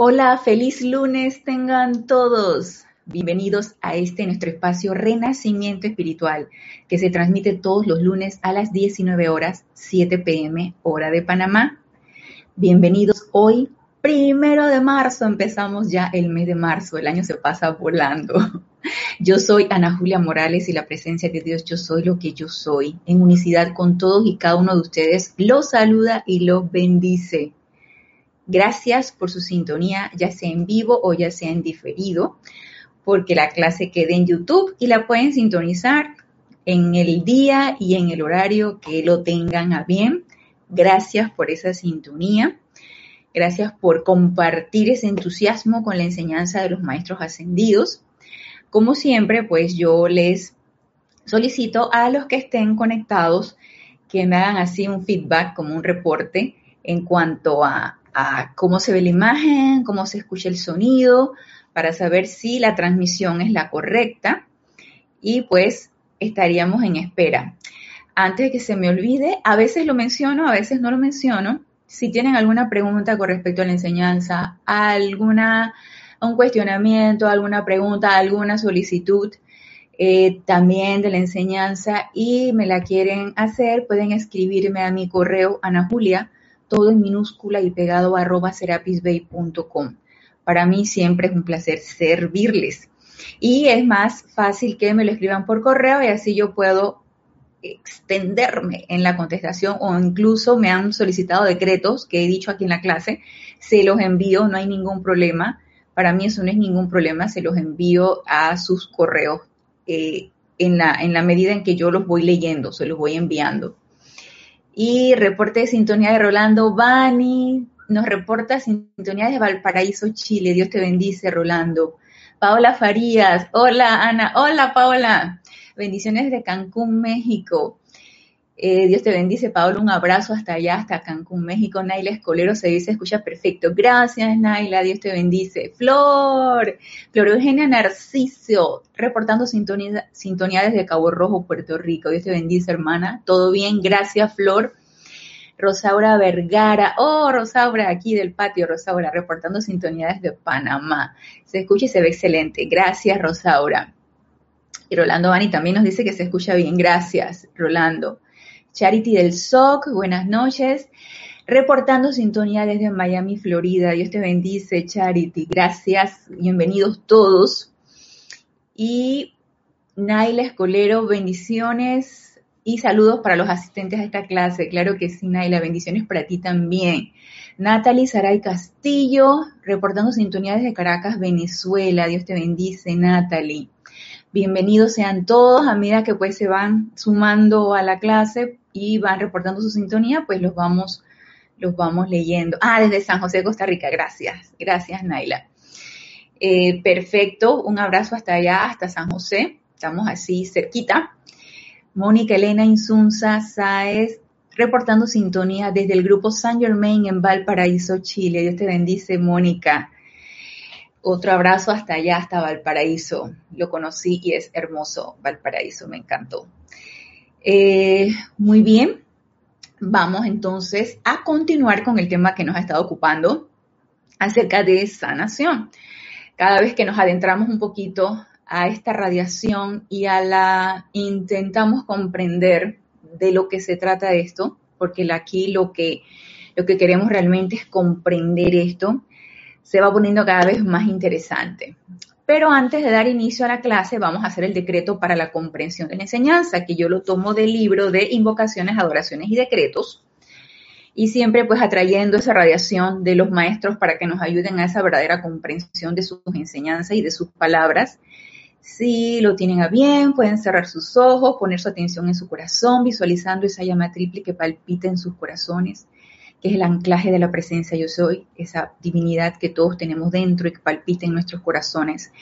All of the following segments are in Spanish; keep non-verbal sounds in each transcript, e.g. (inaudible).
Hola, feliz lunes tengan todos. Bienvenidos a este nuestro espacio Renacimiento Espiritual, que se transmite todos los lunes a las 19 horas, 7 pm, hora de Panamá. Bienvenidos hoy, primero de marzo, empezamos ya el mes de marzo, el año se pasa volando. Yo soy Ana Julia Morales y la presencia de Dios, yo soy lo que yo soy, en unicidad con todos y cada uno de ustedes, los saluda y los bendice. Gracias por su sintonía, ya sea en vivo o ya sea en diferido, porque la clase queda en YouTube y la pueden sintonizar en el día y en el horario que lo tengan a bien. Gracias por esa sintonía. Gracias por compartir ese entusiasmo con la enseñanza de los maestros ascendidos. Como siempre, pues yo les solicito a los que estén conectados que me hagan así un feedback, como un reporte en cuanto a cómo se ve la imagen, cómo se escucha el sonido, para saber si la transmisión es la correcta y pues estaríamos en espera. Antes de que se me olvide, a veces lo menciono, a veces no lo menciono. Si tienen alguna pregunta con respecto a la enseñanza, alguna, un cuestionamiento, alguna pregunta, alguna solicitud, eh, también de la enseñanza y me la quieren hacer, pueden escribirme a mi correo anajulia todo en minúscula y pegado a arroba serapisbay.com. Para mí siempre es un placer servirles. Y es más fácil que me lo escriban por correo y así yo puedo extenderme en la contestación o incluso me han solicitado decretos que he dicho aquí en la clase, se los envío, no hay ningún problema. Para mí eso no es ningún problema, se los envío a sus correos eh, en, la, en la medida en que yo los voy leyendo, se los voy enviando. Y reporte de sintonía de Rolando Bani, nos reporta sintonía de Valparaíso, Chile. Dios te bendice, Rolando. Paola Farías, hola Ana, hola Paola. Bendiciones de Cancún, México. Eh, Dios te bendice, Paola, un abrazo hasta allá, hasta Cancún, México. Naila Escolero se dice, escucha perfecto. Gracias, Naila, Dios te bendice. Flor, Flor Eugenia Narciso, reportando sintonía, sintonía desde Cabo Rojo, Puerto Rico. Dios te bendice, hermana. Todo bien, gracias, Flor. Rosaura Vergara, oh, Rosaura, aquí del patio, Rosaura, reportando sintonía desde Panamá. Se escucha y se ve excelente. Gracias, Rosaura. Y Rolando Bani también nos dice que se escucha bien. Gracias, Rolando. Charity del SOC, buenas noches. Reportando sintonía desde Miami, Florida. Dios te bendice, Charity. Gracias. Bienvenidos todos. Y Naila Escolero, bendiciones y saludos para los asistentes a esta clase. Claro que sí, Naila. Bendiciones para ti también. Natalie Saray Castillo, reportando sintonía desde Caracas, Venezuela. Dios te bendice, Natalie. Bienvenidos sean todos a medida que pues se van sumando a la clase y van reportando su sintonía, pues los vamos, los vamos leyendo. Ah, desde San José, Costa Rica, gracias, gracias Naila. Eh, perfecto, un abrazo hasta allá, hasta San José, estamos así cerquita. Mónica Elena Insunza Sáez, reportando sintonía desde el grupo San Germain en Valparaíso, Chile. Dios te bendice, Mónica. Otro abrazo hasta allá, hasta Valparaíso. Lo conocí y es hermoso Valparaíso, me encantó. Eh, muy bien, vamos entonces a continuar con el tema que nos ha estado ocupando acerca de sanación. Cada vez que nos adentramos un poquito a esta radiación y a la intentamos comprender de lo que se trata esto, porque aquí lo que, lo que queremos realmente es comprender esto, se va poniendo cada vez más interesante. Pero antes de dar inicio a la clase, vamos a hacer el decreto para la comprensión de la enseñanza, que yo lo tomo del libro de invocaciones, adoraciones y decretos. Y siempre pues atrayendo esa radiación de los maestros para que nos ayuden a esa verdadera comprensión de sus enseñanzas y de sus palabras. Si lo tienen a bien, pueden cerrar sus ojos, poner su atención en su corazón, visualizando esa llama triple que palpita en sus corazones que es el anclaje de la presencia yo soy, esa divinidad que todos tenemos dentro y que palpita en nuestros corazones.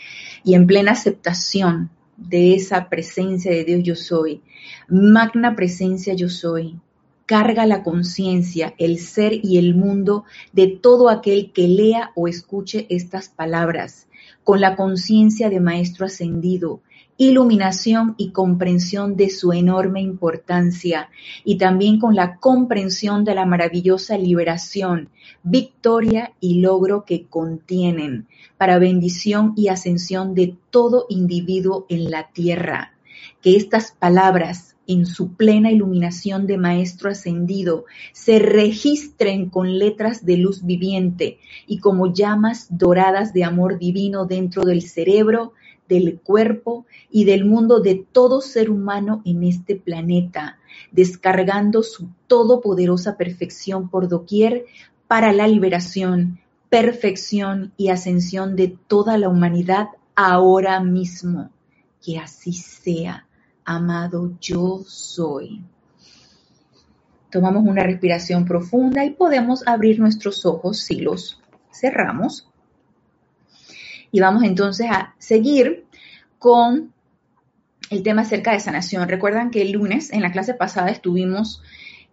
Y en plena aceptación de esa presencia de Dios yo soy, magna presencia yo soy, carga la conciencia, el ser y el mundo de todo aquel que lea o escuche estas palabras con la conciencia de Maestro ascendido, iluminación y comprensión de su enorme importancia y también con la comprensión de la maravillosa liberación, victoria y logro que contienen para bendición y ascensión de todo individuo en la tierra. Que estas palabras en su plena iluminación de Maestro ascendido, se registren con letras de luz viviente y como llamas doradas de amor divino dentro del cerebro, del cuerpo y del mundo de todo ser humano en este planeta, descargando su todopoderosa perfección por doquier para la liberación, perfección y ascensión de toda la humanidad ahora mismo. Que así sea, amado yo soy. Tomamos una respiración profunda y podemos abrir nuestros ojos si los cerramos y vamos entonces a seguir con el tema acerca de sanación. Recuerdan que el lunes en la clase pasada estuvimos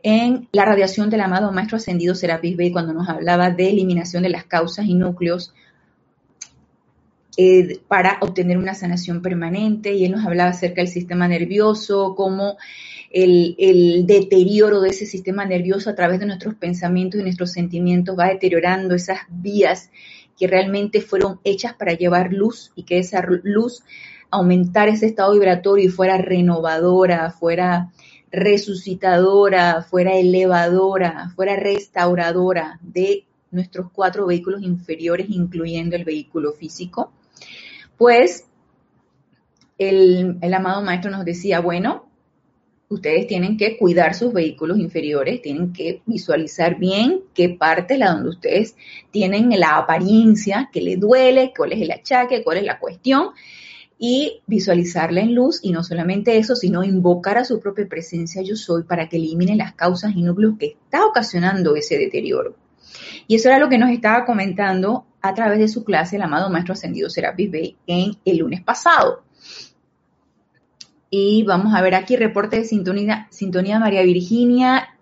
en la radiación del amado Maestro Ascendido Serapis Bey cuando nos hablaba de eliminación de las causas y núcleos eh, para obtener una sanación permanente y él nos hablaba acerca del sistema nervioso, cómo el, el, deterioro de ese sistema nervioso a través de nuestros pensamientos y nuestros sentimientos va deteriorando esas vías que realmente fueron hechas para llevar luz y que esa luz aumentar ese estado vibratorio y fuera renovadora, fuera resucitadora, fuera elevadora, fuera restauradora de nuestros cuatro vehículos inferiores, incluyendo el vehículo físico, pues el amado maestro nos decía, bueno, ustedes tienen que cuidar sus vehículos inferiores, tienen que visualizar bien qué parte es la donde ustedes tienen la apariencia, que le duele, cuál es el achaque, cuál es la cuestión, y visualizarla en luz, y no solamente eso, sino invocar a su propia presencia yo soy para que elimine las causas y núcleos que está ocasionando ese deterioro. Y eso era lo que nos estaba comentando a través de su clase el amado Maestro Ascendido Serapis Bey en el lunes pasado. Y vamos a ver aquí reporte de sintonía, sintonía María Virginia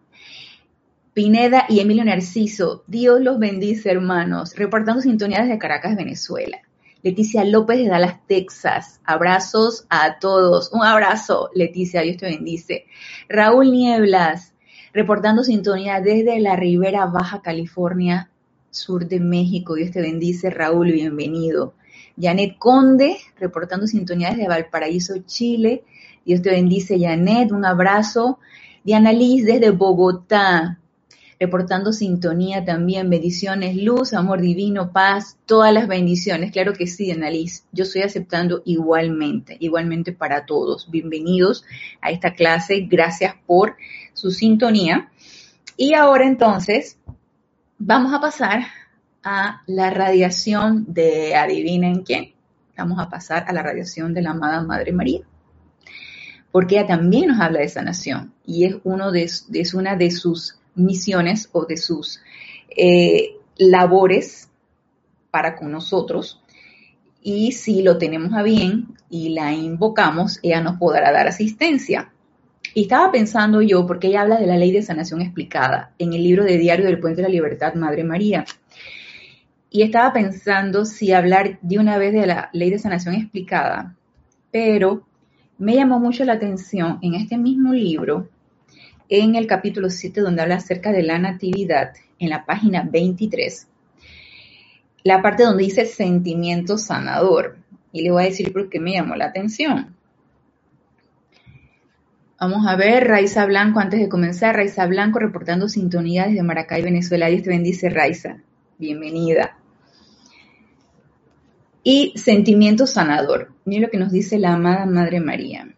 Pineda y Emilio Narciso. Dios los bendice, hermanos. Reportando sintonía desde Caracas, Venezuela. Leticia López de Dallas, Texas. Abrazos a todos. Un abrazo, Leticia, Dios te bendice. Raúl Nieblas, reportando sintonía desde la Ribera Baja California, sur de México. Dios te bendice, Raúl, bienvenido. Janet Conde, reportando sintonía desde Valparaíso, Chile. Dios te bendice, Janet. Un abrazo. Diana Liz desde Bogotá, reportando sintonía también, bendiciones, luz, amor divino, paz, todas las bendiciones. Claro que sí, Diana Liz. Yo estoy aceptando igualmente, igualmente para todos. Bienvenidos a esta clase. Gracias por su sintonía. Y ahora entonces vamos a pasar a la radiación de, adivinen quién. Vamos a pasar a la radiación de la amada Madre María porque ella también nos habla de sanación y es, una de sus misiones o de sus eh, labores para con nosotros. Y si lo tenemos a bien y la invocamos, ella nos podrá dar asistencia. Y estaba pensando yo, porque ella habla de la ley de sanación explicada en el libro de Diario del Puente de la Libertad, Madre María. Y estaba pensando si hablar de una vez de la ley de sanación explicada, pero me llamó mucho la atención en este mismo libro, en el capítulo 7, donde habla acerca de la natividad, en la página 23, la parte donde dice sentimiento sanador. Y le voy a decir por qué me llamó la atención. Vamos a ver, Raiza Blanco, antes de comenzar, Raiza Blanco reportando sintonía desde Maracay, Venezuela. Dios te bendice, Raiza. Bienvenida y sentimiento sanador. Mira lo que nos dice la amada Madre María.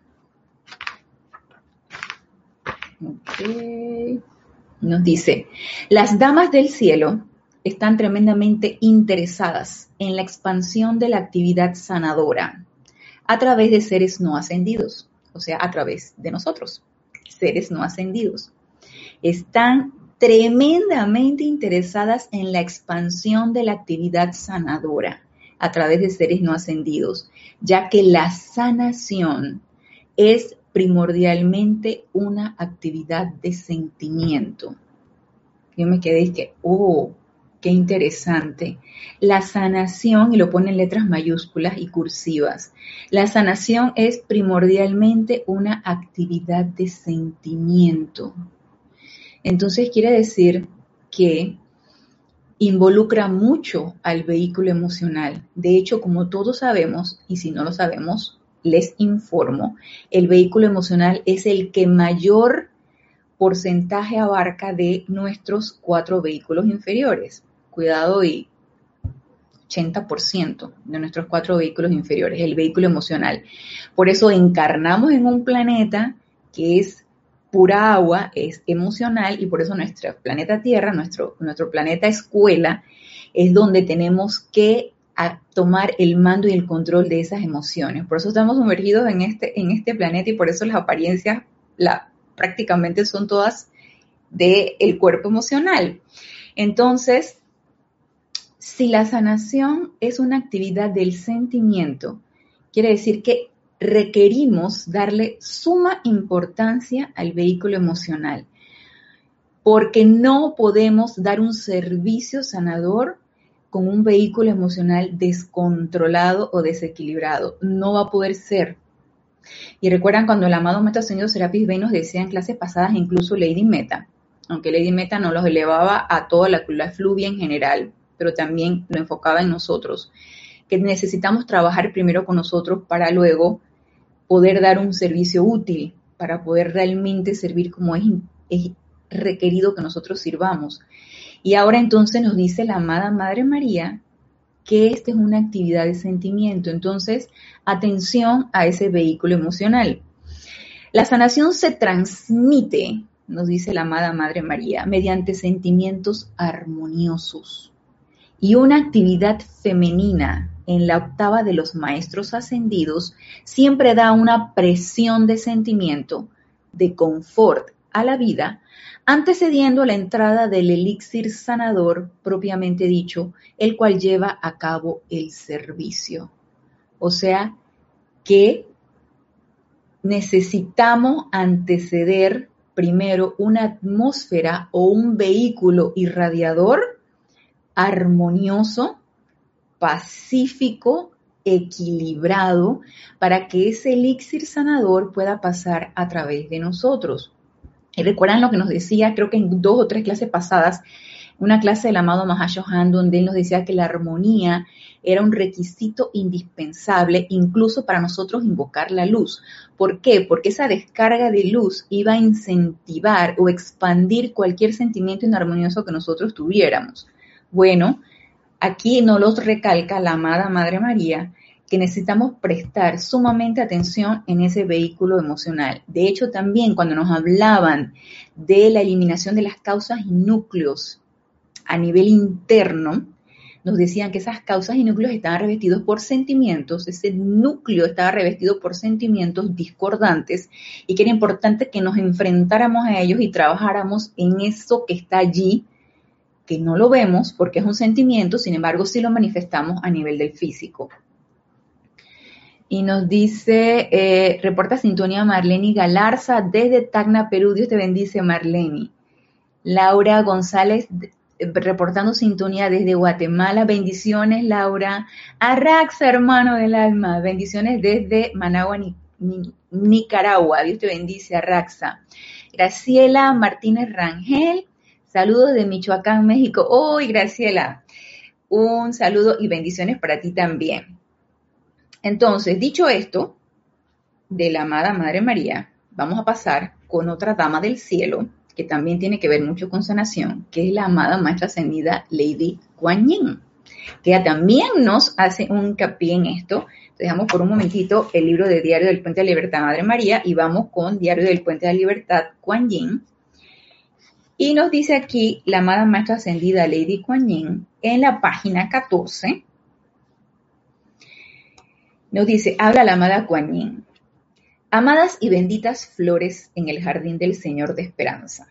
Nos dice, las damas del cielo están tremendamente interesadas en la expansión de la actividad sanadora a través de seres no ascendidos, o sea, a través de nosotros, seres no ascendidos. Están tremendamente interesadas en la expansión de la actividad sanadora a través de seres no ascendidos, ya que la sanación es primordialmente una actividad de sentimiento. Yo me quedé y que, oh, qué interesante. La sanación, y lo pone en letras mayúsculas y cursivas, la sanación es primordialmente una actividad de sentimiento. Entonces quiere decir que involucra mucho al vehículo emocional. De hecho, como todos sabemos, y si no lo sabemos, les informo, el vehículo emocional es el que mayor porcentaje abarca de nuestros cuatro vehículos inferiores. Cuidado y 80% de nuestros cuatro vehículos inferiores, el vehículo emocional. Por eso encarnamos en un planeta que es pura agua, es emocional y por eso nuestro planeta Tierra, nuestro, nuestro planeta escuela, es donde tenemos que tomar el mando y el control de esas emociones. Por eso estamos sumergidos en este, en este planeta y por eso las apariencias la, prácticamente son todas del el cuerpo emocional. Entonces, si la sanación es una actividad del sentimiento, quiere decir que requerimos darle suma importancia al vehículo emocional, porque no podemos dar un servicio sanador con un vehículo emocional descontrolado o desequilibrado. No va a poder ser. Y recuerdan cuando el amado Meta Ascendido Serapis Bey nos decía en clases pasadas, incluso Lady Meta, aunque Lady Meta no los elevaba a toda la, la fluvia en general, pero también lo enfocaba en nosotros, que necesitamos trabajar primero con nosotros para luego poder dar un servicio útil, para poder realmente servir como es, requerido que nosotros sirvamos. Y ahora entonces nos dice la amada Madre María que esta es una actividad de sentimiento. Entonces, atención a ese vehículo emocional. La sanación se transmite, nos dice la amada Madre María, mediante sentimientos armoniosos. Y una actividad femenina en la octava de los maestros ascendidos siempre da una presión de sentimiento, de confort a la vida antecediendo la entrada del elixir sanador propiamente dicho, el cual lleva a cabo el servicio. O sea que necesitamos anteceder primero una atmósfera o un vehículo irradiador armonioso, pacífico, equilibrado, para que ese elixir sanador pueda pasar a través de nosotros. Y recuerdan lo que nos decía, creo que en dos o tres clases pasadas, una clase del amado Mahashohan, donde él nos decía que la armonía era un requisito indispensable incluso para nosotros invocar la luz. ¿Por qué? Porque esa descarga de luz iba a incentivar o expandir cualquier sentimiento inarmonioso que nosotros tuviéramos. Bueno, aquí nos los recalca la amada Madre María que necesitamos prestar sumamente atención en ese vehículo emocional. De hecho, también cuando nos hablaban de la eliminación de las causas y núcleos a nivel interno, nos decían que esas causas y núcleos estaban revestidos por sentimientos, ese núcleo estaba revestido por sentimientos discordantes y que era importante que nos enfrentáramos a ellos y trabajáramos en eso que está allí, que no lo vemos porque es un sentimiento, sin embargo sí lo manifestamos a nivel del físico. Y nos dice, eh, reporta sintonía Marleni Galarza desde Tacna, Perú. Dios te bendice, Marleni. Laura González eh, reportando sintonía desde Guatemala. Bendiciones, Laura. Arraxa, hermano del alma. Bendiciones desde Managua, Nicaragua. Dios te bendice, Arraxa. Graciela Martínez Rangel. Saludos de Michoacán, México. Hoy, Graciela. Un saludo y bendiciones para ti también. Entonces, dicho esto, de la amada Madre María, vamos a pasar con otra dama del cielo, que también tiene que ver mucho con sanación, que es la amada Maestra Ascendida Lady Kuan Yin, que también nos hace un hincapié en esto. Dejamos por un momentito el libro de Diario del Puente de la Libertad Madre María y vamos con Diario del Puente de la Libertad Kuan Yin. Y nos dice aquí la amada Maestra Ascendida Lady Kuan Yin en la página 14 nos dice, habla la amada Kuan Amadas y benditas flores en el jardín del Señor de Esperanza.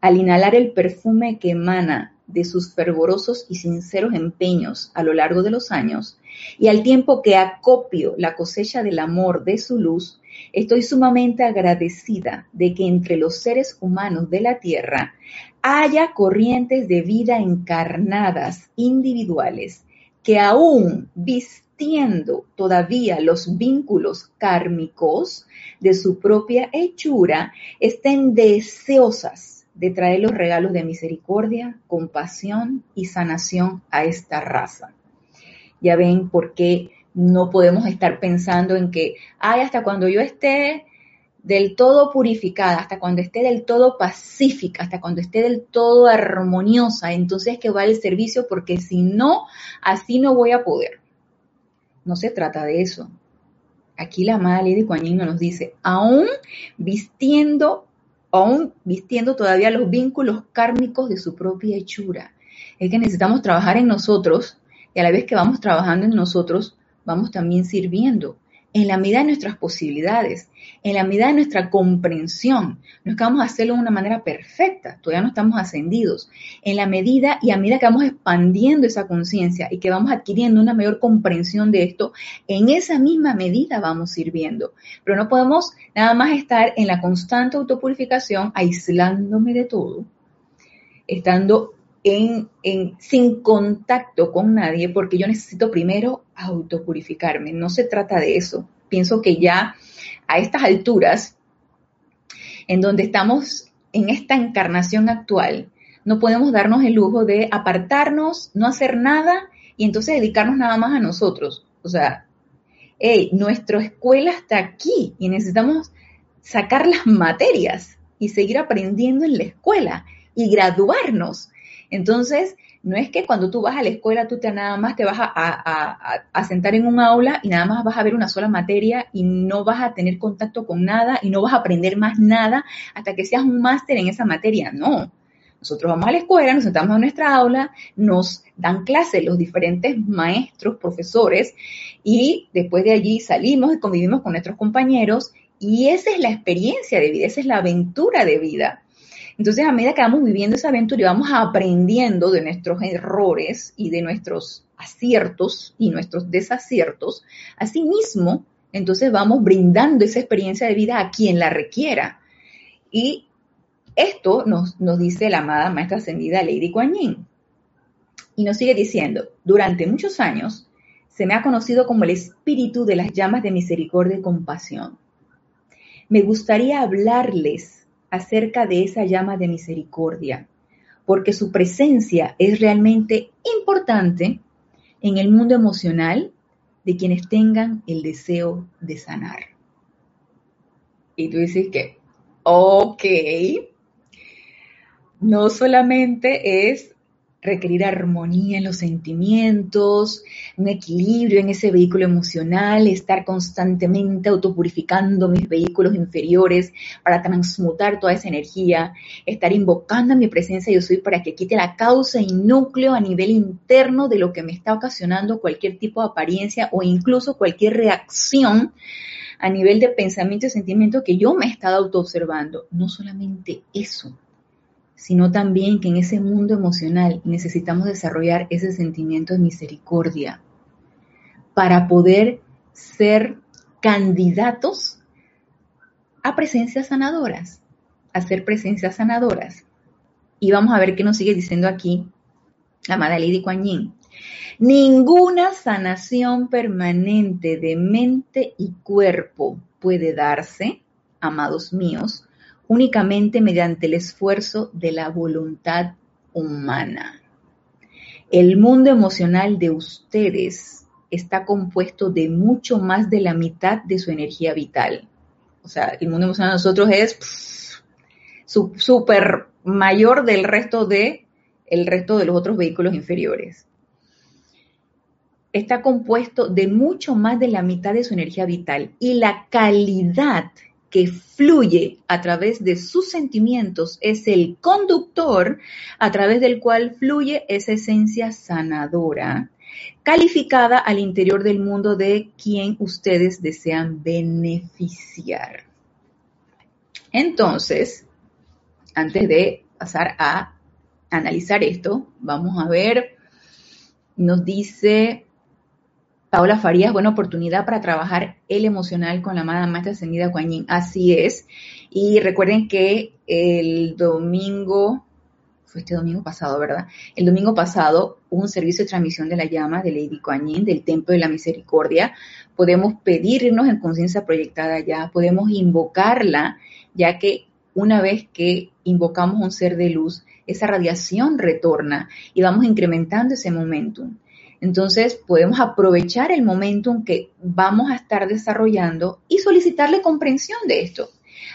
Al inhalar el perfume que emana de sus fervorosos y sinceros empeños a lo largo de los años, y al tiempo que acopio la cosecha del amor de su luz, estoy sumamente agradecida de que entre los seres humanos de la Tierra haya corrientes de vida encarnadas individuales que aún vistiendo todavía los vínculos kármicos de su propia hechura, estén deseosas de traer los regalos de misericordia, compasión y sanación a esta raza. Ya ven por qué no podemos estar pensando en que, ay, hasta cuando yo esté del todo purificada, hasta cuando esté del todo pacífica, hasta cuando esté del todo armoniosa, entonces que va el servicio, porque si no, así no voy a poder. No se trata de eso. Aquí la amada Lady Kuan nos dice, aún vistiendo, aún vistiendo todavía los vínculos kármicos de su propia hechura. Es que necesitamos trabajar en nosotros y a la vez que vamos trabajando en nosotros, vamos también sirviendo en la medida de nuestras posibilidades, en la medida de nuestra comprensión. No es que vamos a hacerlo de una manera perfecta, todavía no estamos ascendidos. En la medida y a medida que vamos expandiendo esa conciencia y que vamos adquiriendo una mayor comprensión de esto, en esa misma medida vamos sirviendo. Pero no podemos nada más estar en la constante autopurificación, aislándome de todo, estando sin contacto con nadie porque yo necesito primero autopurificarme. No se trata de eso. Pienso que ya a estas alturas, en donde estamos en esta encarnación actual, no podemos darnos el lujo de apartarnos, no hacer nada y entonces dedicarnos nada más a nosotros. O sea, hey, nuestra escuela está aquí y necesitamos sacar las materias y seguir aprendiendo en la escuela y graduarnos. Entonces, no es que cuando tú vas a la escuela tú te nada más te vas a, sentar en un aula y nada más vas a ver una sola materia y no vas a tener contacto con nada y no vas a aprender más nada hasta que seas un máster en esa materia. No. Nosotros vamos a la escuela, nos sentamos en nuestra aula, nos dan clases los diferentes maestros, profesores, y después de allí salimos y convivimos con nuestros compañeros, y esa es la experiencia de vida, esa es la aventura de vida. Entonces, a medida que vamos viviendo esa aventura y vamos aprendiendo de nuestros errores y de nuestros aciertos y nuestros desaciertos, asimismo, entonces vamos brindando esa experiencia de vida a quien la requiera. Y esto nos, dice la amada maestra ascendida Lady Kuan Yin. Y nos sigue diciendo, durante muchos años se me ha conocido como el espíritu de las llamas de misericordia y compasión. Me gustaría hablarles acerca de esa llama de misericordia, porque su presencia es realmente importante en el mundo emocional de quienes tengan el deseo de sanar. Y tú dices que, ok, no solamente es requerir armonía en los sentimientos, un equilibrio en ese vehículo emocional, estar constantemente autopurificando mis vehículos inferiores para transmutar toda esa energía, estar invocando a mi presencia yo soy para que quite la causa y núcleo a nivel interno de lo que me está ocasionando cualquier tipo de apariencia o incluso cualquier reacción a nivel de pensamiento y sentimiento que yo me he estado autoobservando. No solamente eso, sino también que en ese mundo emocional necesitamos desarrollar ese sentimiento de misericordia para poder ser candidatos a presencias sanadoras, a ser presencias sanadoras. Y vamos a ver qué nos sigue diciendo aquí la Amada Lady Kuan Yin. Ninguna sanación permanente de mente y cuerpo puede darse, amados míos, únicamente mediante el esfuerzo de la voluntad humana. El mundo emocional de ustedes está compuesto de mucho más de la mitad de su energía vital. O sea, el mundo emocional de nosotros es súper mayor del resto de el resto de los otros vehículos inferiores. Está compuesto de mucho más de la mitad de su energía vital y la calidad que fluye a través de sus sentimientos es el conductor a través del cual fluye esa esencia sanadora, calificada al interior del mundo de quien ustedes desean beneficiar. Entonces, antes de pasar a analizar esto. Vamos a ver, nos dice Paola Farías, buena oportunidad para trabajar el emocional con la amada maestra ascendida Guanyin. Así es. Y recuerden que el domingo, fue este domingo pasado, ¿verdad? El domingo pasado hubo un servicio de transmisión de la llama de Lady Kuan Yin, del Templo de la Misericordia. Podemos pedirnos en conciencia proyectada ya, podemos invocarla, ya que una vez que invocamos un ser de luz, esa radiación retorna y vamos incrementando ese momentum. Entonces podemos aprovechar el momentum que vamos a estar desarrollando y solicitarle comprensión de esto.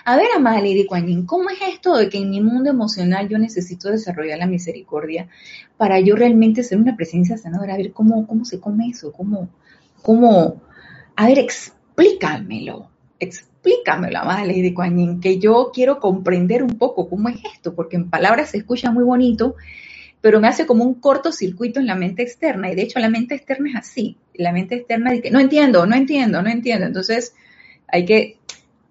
A ver, amada Lady Kuan ¿cómo es esto de que en mi mundo emocional yo necesito desarrollar la misericordia para yo realmente ser una presencia sanadora? A ver, ¿cómo, cómo se come eso? ¿Cómo, cómo? A ver, explícamelo, explícamelo, amada Lady que yo quiero comprender un poco cómo es esto, porque en palabras se escucha muy bonito, pero me hace como un cortocircuito en la mente externa, y de hecho la mente externa es así, la mente externa dice, no entiendo, no entiendo, no entiendo, entonces hay que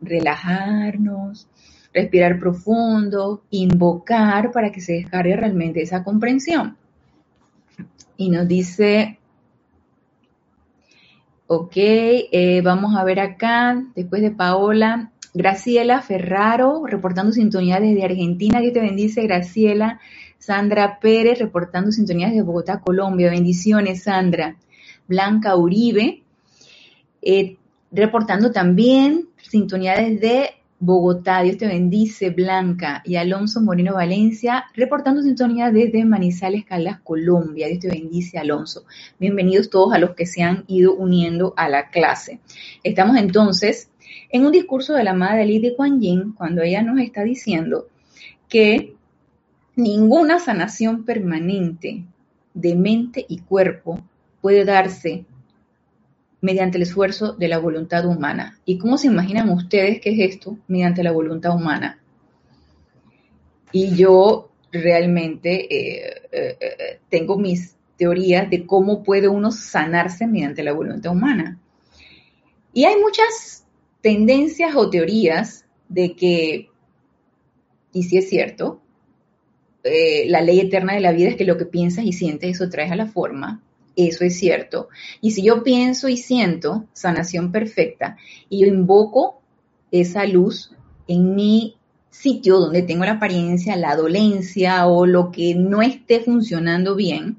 relajarnos, respirar profundo, invocar para que se descargue realmente esa comprensión. Y nos dice, ok, eh, vamos a ver acá, después de Paola, Graciela Ferraro, reportando sintonía desde Argentina, Dios te bendice, Graciela. Sandra Pérez, reportando sintonía desde Bogotá, Colombia, bendiciones, Sandra. Blanca Uribe, eh, reportando también sintonía desde Bogotá, Dios te bendice, Blanca, y Alonso Moreno Valencia, reportando sintonía desde Manizales, Caldas, Colombia. Dios te bendice, Alonso. Bienvenidos todos a los que se han ido uniendo a la clase. Estamos entonces en un discurso de la madre de Kuan cuando ella nos está diciendo que ninguna sanación permanente de mente y cuerpo puede darse mediante el esfuerzo de la voluntad humana. ¿Y cómo se imaginan ustedes que es esto mediante la voluntad humana? Y yo realmente eh, eh, eh, tengo mis teorías de cómo puede uno sanarse mediante la voluntad humana. Y hay muchas tendencias o teorías de que, y si es cierto, la ley eterna de la vida es que lo que piensas y sientes, eso traes a la forma. Eso es cierto. Y si yo pienso y siento sanación perfecta y yo invoco esa luz en mi sitio donde tengo la apariencia, la dolencia o lo que no esté funcionando bien,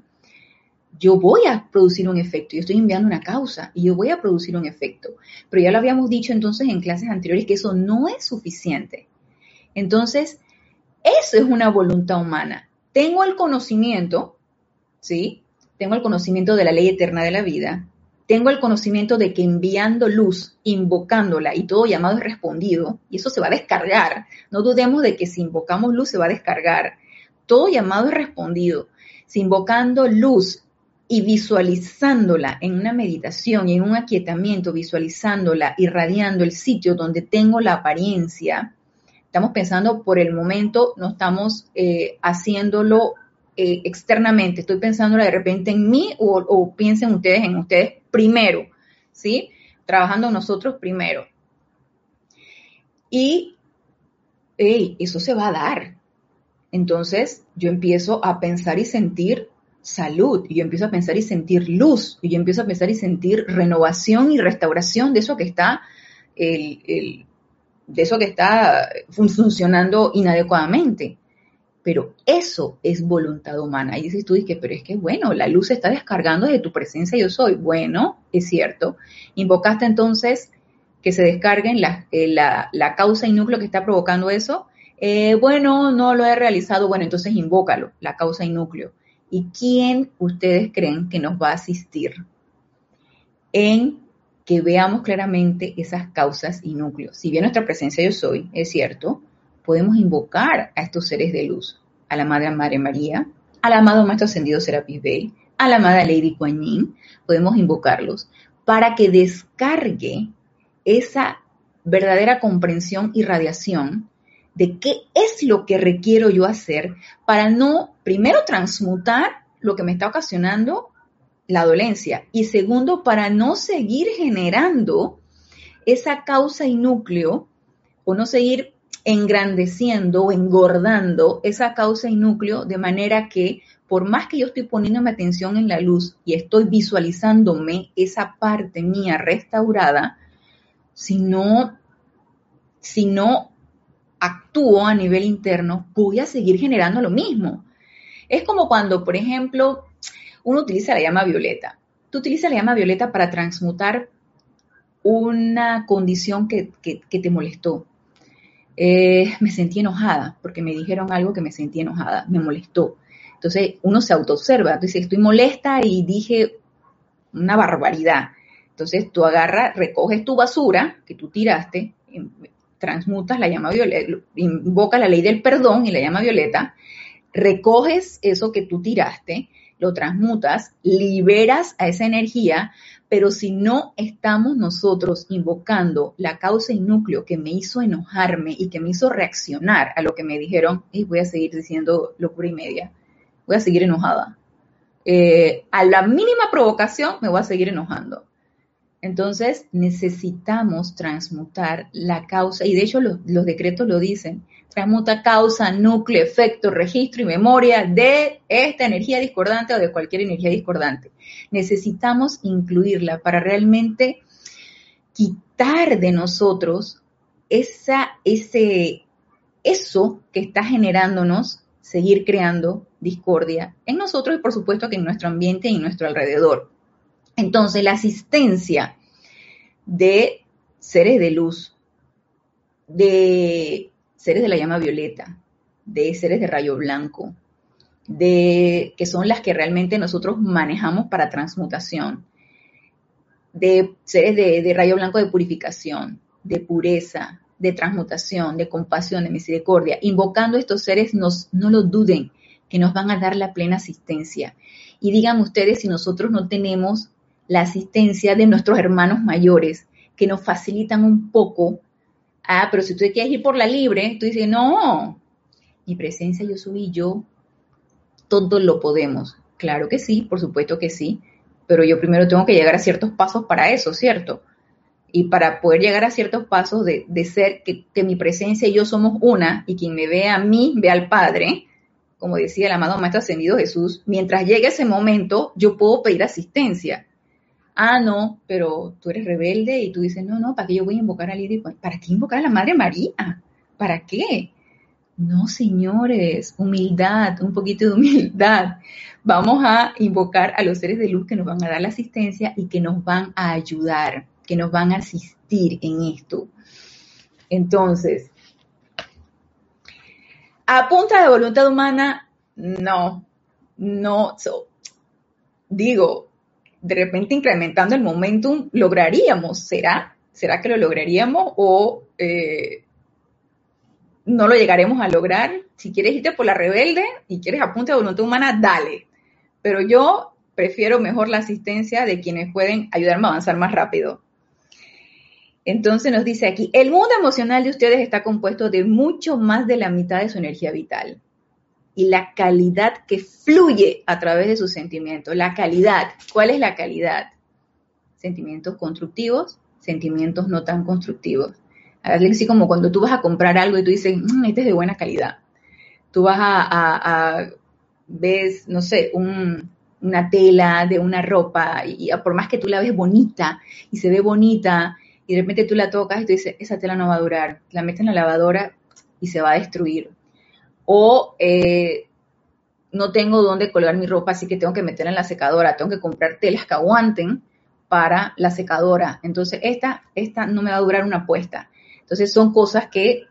yo voy a producir un efecto. Yo estoy enviando una causa y yo voy a producir un efecto. Pero ya lo habíamos dicho entonces en clases anteriores que eso no es suficiente. Entonces, eso es una voluntad humana. Tengo el conocimiento, ¿sí? tengo el conocimiento de la ley eterna de la vida, tengo el conocimiento de que enviando luz, invocándola y todo llamado es respondido, y eso se va a descargar. No dudemos de que si invocamos luz se va a descargar. Todo llamado es respondido. Si invocando luz y visualizándola en una meditación y en un aquietamiento, visualizándola, irradiando el sitio donde tengo la apariencia, estamos pensando por el momento, no estamos eh, haciéndolo eh, externamente, estoy pensando de repente en mí o, piensen ustedes en ustedes primero, ¿sí? Trabajando nosotros primero. Y eso se va a dar. Entonces yo empiezo a pensar y sentir salud, y yo empiezo a pensar y sentir luz, y yo empiezo a pensar y sentir renovación y restauración de eso que está, de eso que está funcionando inadecuadamente. Pero eso es voluntad humana. Y dices tú, que, pero es que bueno, la luz se está descargando de tu presencia yo soy. Bueno, es cierto. Invocaste entonces que se descarguen la, eh, la, causa y núcleo que está provocando eso. Eh, bueno, no lo he realizado. Bueno, entonces invócalo, la causa y núcleo. ¿Y quién ustedes creen que nos va a asistir en que veamos claramente esas causas y núcleos? Si bien nuestra presencia yo soy, es cierto, podemos invocar a estos seres de luz, a la Madre Madre María, al amado Maestro Ascendido Serapis Bey, a la Amada Lady Kuan Yin, podemos invocarlos para que descargue esa verdadera comprensión y radiación de qué es lo que requiero yo hacer para no, primero, transmutar lo que me está ocasionando la dolencia y segundo, para no seguir generando esa causa y núcleo o no seguir engrandeciendo o engordando esa causa y núcleo de manera que por más que yo estoy poniéndome atención en la luz y estoy visualizándome esa parte mía restaurada, si no, si no actúo a nivel interno, voy a seguir generando lo mismo. Es como cuando, por ejemplo, uno utiliza la llama violeta. Tú utilizas la llama violeta para transmutar una condición que, te molestó. Eh, me sentí enojada porque me dijeron algo que me sentí enojada, me molestó. Entonces uno se autoobserva, entonces estoy molesta y dije una barbaridad. Entonces tú agarras, recoges tu basura que tú tiraste, transmutas la llama violeta, invocas la ley del perdón y la llama violeta, recoges eso que tú tiraste, lo transmutas, liberas a esa energía, pero si no estamos nosotros invocando la causa y núcleo que me hizo enojarme y que me hizo reaccionar a lo que me dijeron, y voy a seguir diciendo locura y media, voy a seguir enojada. Eh, a la mínima provocación me voy a seguir enojando. Entonces necesitamos transmutar la causa, y de hecho los, decretos lo dicen, transmuta causa, núcleo, efecto, registro y memoria de esta energía discordante o de cualquier energía discordante. Necesitamos incluirla para realmente quitar de nosotros esa, ese, eso que está generándonos seguir creando discordia en nosotros y por supuesto que en nuestro ambiente y en nuestro alrededor. Entonces, la asistencia de seres de luz, de seres de la llama violeta, de seres de rayo blanco, de que son las que realmente nosotros manejamos para transmutación, de seres de, rayo blanco de purificación, de pureza, de transmutación, de compasión, de misericordia. Invocando a estos seres, no lo duden, que nos van a dar la plena asistencia. Y digan ustedes si nosotros no tenemos la asistencia de nuestros hermanos mayores, que nos facilitan un poco. Ah, pero si tú quieres ir por la libre, tú dices, no, mi presencia, yo soy yo, todos lo podemos. Claro que sí, por supuesto que sí, pero yo primero tengo que llegar a ciertos pasos para eso, ¿cierto? Y para poder llegar a ciertos pasos de, ser que, que, mi presencia y yo somos una, y quien me ve a mí, ve al Padre, como decía el amado Maestro Ascendido Jesús, mientras llegue ese momento, yo puedo pedir asistencia ah, no, pero tú eres rebelde y tú dices, no, no, ¿para qué yo voy a invocar a Lidia? ¿Para qué invocar a la Madre María? ¿Para qué? No, señores, humildad, un poquito de humildad. Vamos a invocar a los seres de luz que nos van a dar la asistencia y que nos van a ayudar, que nos van a asistir en esto. Entonces, a punta de voluntad humana, no, no, digo, de repente incrementando el momentum, lograríamos, ¿será? ¿Será que lo lograríamos o eh, no lo llegaremos a lograr? Si quieres irte por la rebelde y quieres apunte a voluntad humana, dale. Pero yo prefiero mejor la asistencia de quienes pueden ayudarme a avanzar más rápido. Entonces nos dice aquí, el mundo emocional de ustedes está compuesto de mucho más de la mitad de su energía vital y la calidad que fluye a través de sus sentimientos. La calidad, ¿cuál es la calidad? Sentimientos constructivos, sentimientos no tan constructivos. Así como cuando tú vas a comprar algo y tú dices, mmm, este es de buena calidad. Tú vas a, ves, no sé, una tela de una ropa y, por más que tú la ves bonita y se ve bonita y de repente tú la tocas y tú dices, esa tela no va a durar. La metes en la lavadora y se va a destruir o eh, no tengo dónde colgar mi ropa, así que tengo que meterla en la secadora, tengo que comprar telas que aguanten para la secadora. Entonces, esta, esta no me va a durar una puesta. Entonces, son cosas que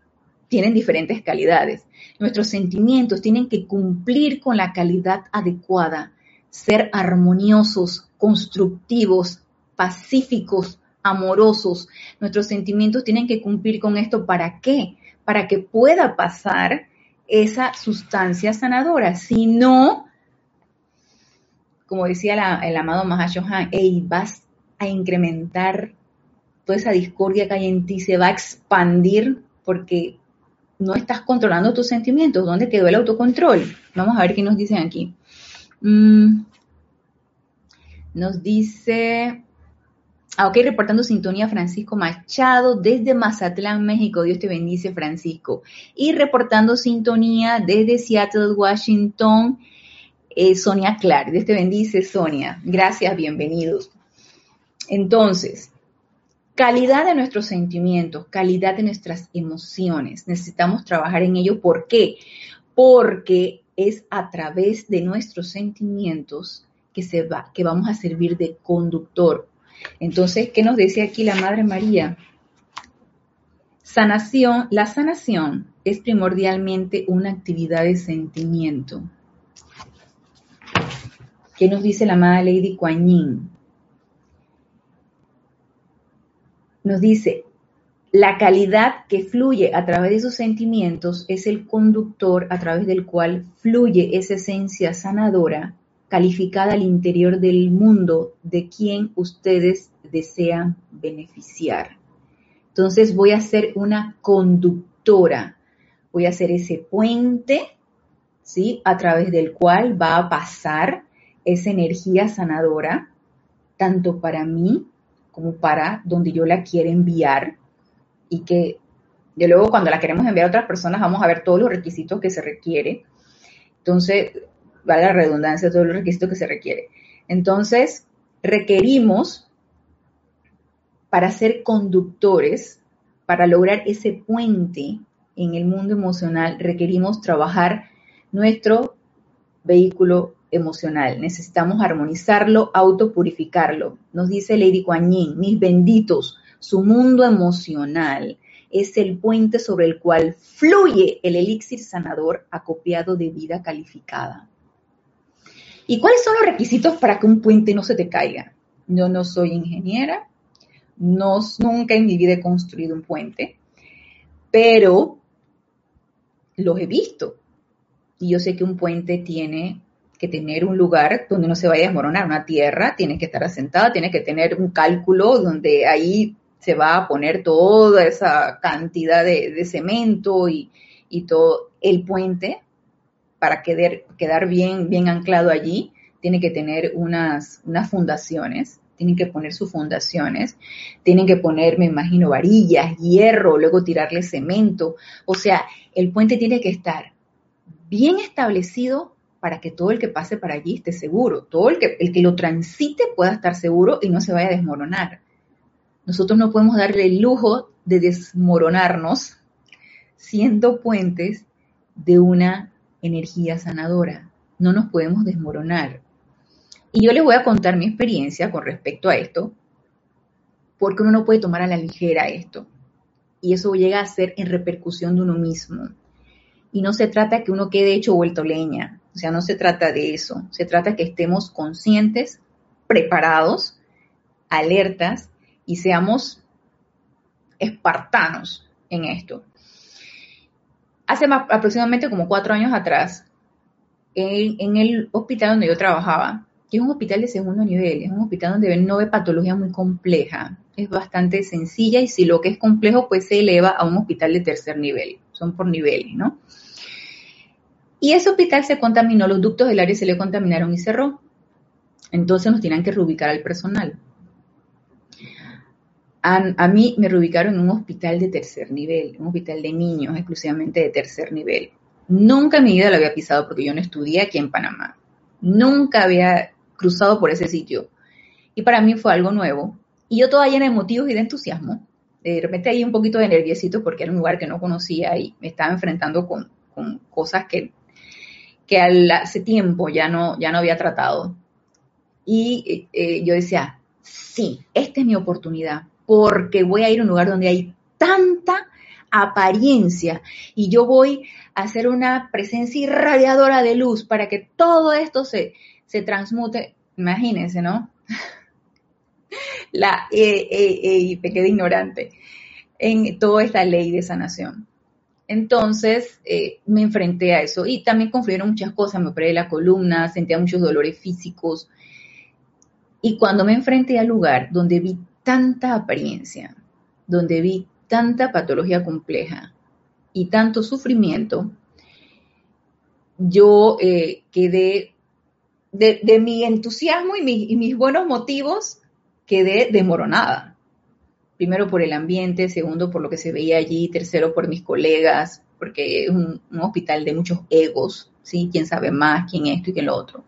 tienen diferentes calidades. Nuestros sentimientos tienen que cumplir con la calidad adecuada, ser armoniosos, constructivos, pacíficos, amorosos. Nuestros sentimientos tienen que cumplir con esto. ¿Para qué? Para que pueda pasar esa sustancia sanadora. Si no, como decía el amado Mahashohan, hey, vas a incrementar toda esa discordia que hay en ti, se va a expandir porque no estás controlando tus sentimientos. ¿Dónde quedó el autocontrol? Vamos a ver qué nos dicen aquí. Mm, nos dice, ok, reportando sintonía Francisco Machado desde Mazatlán, México. Dios te bendice, Francisco. Y reportando sintonía desde Seattle, Washington, eh, Sonia Clark. Dios te bendice, Sonia. Gracias, bienvenidos. Entonces, calidad de nuestros sentimientos, calidad de nuestras emociones. Necesitamos trabajar en ello. ¿Por qué? Porque es a través de nuestros sentimientos que vamos a servir de conductor entonces, ¿qué nos dice aquí la Madre María? Sanación, la sanación es primordialmente una actividad de sentimiento. ¿Qué nos dice la Madre Lady Kuan Yin? Nos dice, la calidad que fluye a través de sus sentimientos es el conductor a través del cual fluye esa esencia sanadora calificada al interior del mundo de quien ustedes desean beneficiar. Entonces voy a ser una conductora, voy a ser ese puente, ¿sí? A través del cual va a pasar esa energía sanadora, tanto para mí como para donde yo la quiero enviar y que de luego cuando la queremos enviar a otras personas vamos a ver todos los requisitos que se requiere. Entonces, vale la redundancia, todos los requisitos que se requiere. Entonces, requerimos para ser conductores, para lograr ese puente en el mundo emocional, requerimos trabajar nuestro vehículo emocional. Necesitamos armonizarlo, autopurificarlo. Nos dice Lady Kuan mis benditos, su mundo emocional es el puente sobre el cual fluye el elixir sanador acopiado de vida calificada. ¿Y cuáles son los requisitos para que un puente no se te caiga? Yo no soy ingeniera, no, nunca en mi vida he construido un puente, pero los he visto. Y yo sé que un puente tiene que tener un lugar donde no se vaya a desmoronar, una tierra, tiene que estar asentada, tiene que tener un cálculo donde ahí se va a poner toda esa cantidad de, cemento y, y, todo. El puente para quedar, quedar bien, bien anclado allí, tiene que tener unas, unas fundaciones, tienen que poner sus fundaciones, tienen que poner, me imagino, varillas, hierro, luego tirarle cemento. O sea, el puente tiene que estar bien establecido para que todo el que pase para allí esté seguro, todo el que, el que lo transite pueda estar seguro y no se vaya a desmoronar. Nosotros no podemos darle el lujo de desmoronarnos siendo puentes de una energía sanadora. No nos podemos desmoronar. Y yo les voy a contar mi experiencia con respecto a esto, porque uno no puede tomar a la ligera esto. Y eso llega a ser en repercusión de uno mismo. Y no se trata que uno quede hecho vuelto leña. O sea, no se trata de eso. Se trata que estemos conscientes, preparados, alertas y seamos espartanos en esto hace aproximadamente como cuatro años atrás, en, el hospital donde yo trabajaba, que es un hospital de segundo nivel, es un hospital donde no ve patología muy compleja, es bastante sencilla y si lo que es complejo pues se eleva a un hospital de tercer nivel, son por niveles, ¿no? Y ese hospital se contaminó, los ductos del área se le contaminaron y cerró. Entonces nos tienen que reubicar al personal a, mí me reubicaron en un hospital de tercer nivel, un hospital de niños exclusivamente de tercer nivel. Nunca en mi vida lo había pisado porque yo no estudié aquí en Panamá. Nunca había cruzado por ese sitio. Y para mí fue algo nuevo. Y yo toda llena de motivos y de entusiasmo. De repente ahí un poquito de nerviosito porque era un lugar que no conocía y me estaba enfrentando con, cosas que, que hace tiempo ya no, ya no había tratado. Y eh, yo decía, sí, esta es mi oportunidad porque voy a ir a un lugar donde hay tanta apariencia y yo voy a hacer una presencia irradiadora de luz para que todo esto se, se transmute. Imagínense, ¿no? (laughs) La eh, me ignorante en toda esta ley de sanación. Entonces eh, me enfrenté a eso y también confluyeron muchas cosas. Me operé la columna, sentía muchos dolores físicos. Y cuando me enfrenté al lugar donde vi tanta apariencia, donde vi tanta patología compleja y tanto sufrimiento, yo eh, quedé de, mi entusiasmo y, mis buenos motivos, quedé desmoronada. Primero por el ambiente, segundo por lo que se veía allí, tercero por mis colegas, porque es un, hospital de muchos egos, ¿sí? Quién sabe más, quién esto y quién lo otro.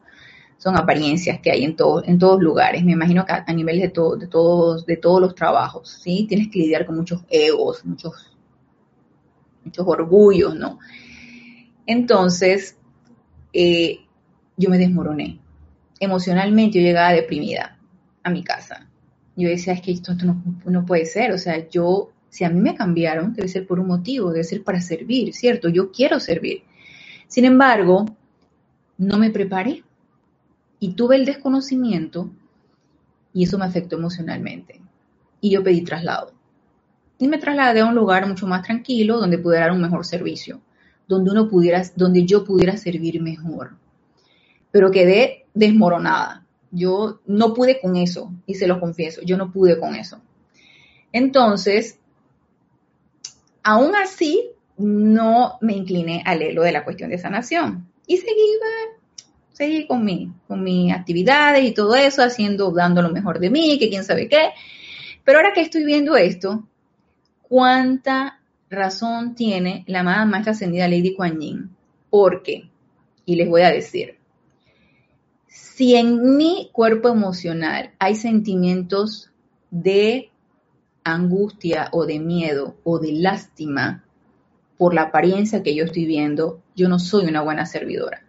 Son apariencias que hay en, todo, en todos lugares. Me imagino que a, nivel de, todo, de, todos, de todos los trabajos, ¿sí? Tienes que lidiar con muchos egos, muchos, muchos orgullos, ¿no? Entonces, eh, yo me desmoroné. Emocionalmente yo llegaba deprimida a mi casa. Yo decía, es que esto, no, no, puede ser. O sea, yo, si a mí me cambiaron, debe ser por un motivo, debe ser para servir, ¿cierto? Yo quiero servir. Sin embargo, no me preparé y tuve el desconocimiento y eso me afectó emocionalmente. Y yo pedí traslado. Y me trasladé a un lugar mucho más tranquilo donde pudiera dar un mejor servicio, donde uno pudiera, donde yo pudiera servir mejor. Pero quedé desmoronada. Yo no pude con eso, y se lo confieso, yo no pude con eso. Entonces, aún así, no me incliné al lo de la cuestión de sanación. Y seguí, seguí con, mi, con mis actividades y todo eso, haciendo, dando lo mejor de mí, que quién sabe qué. Pero ahora que estoy viendo esto, ¿cuánta razón tiene la amada maestra ascendida Lady Kuan Yin? Porque, y les voy a decir, si en mi cuerpo emocional hay sentimientos de angustia o de miedo o de lástima por la apariencia que yo estoy viendo, yo no soy una buena servidora.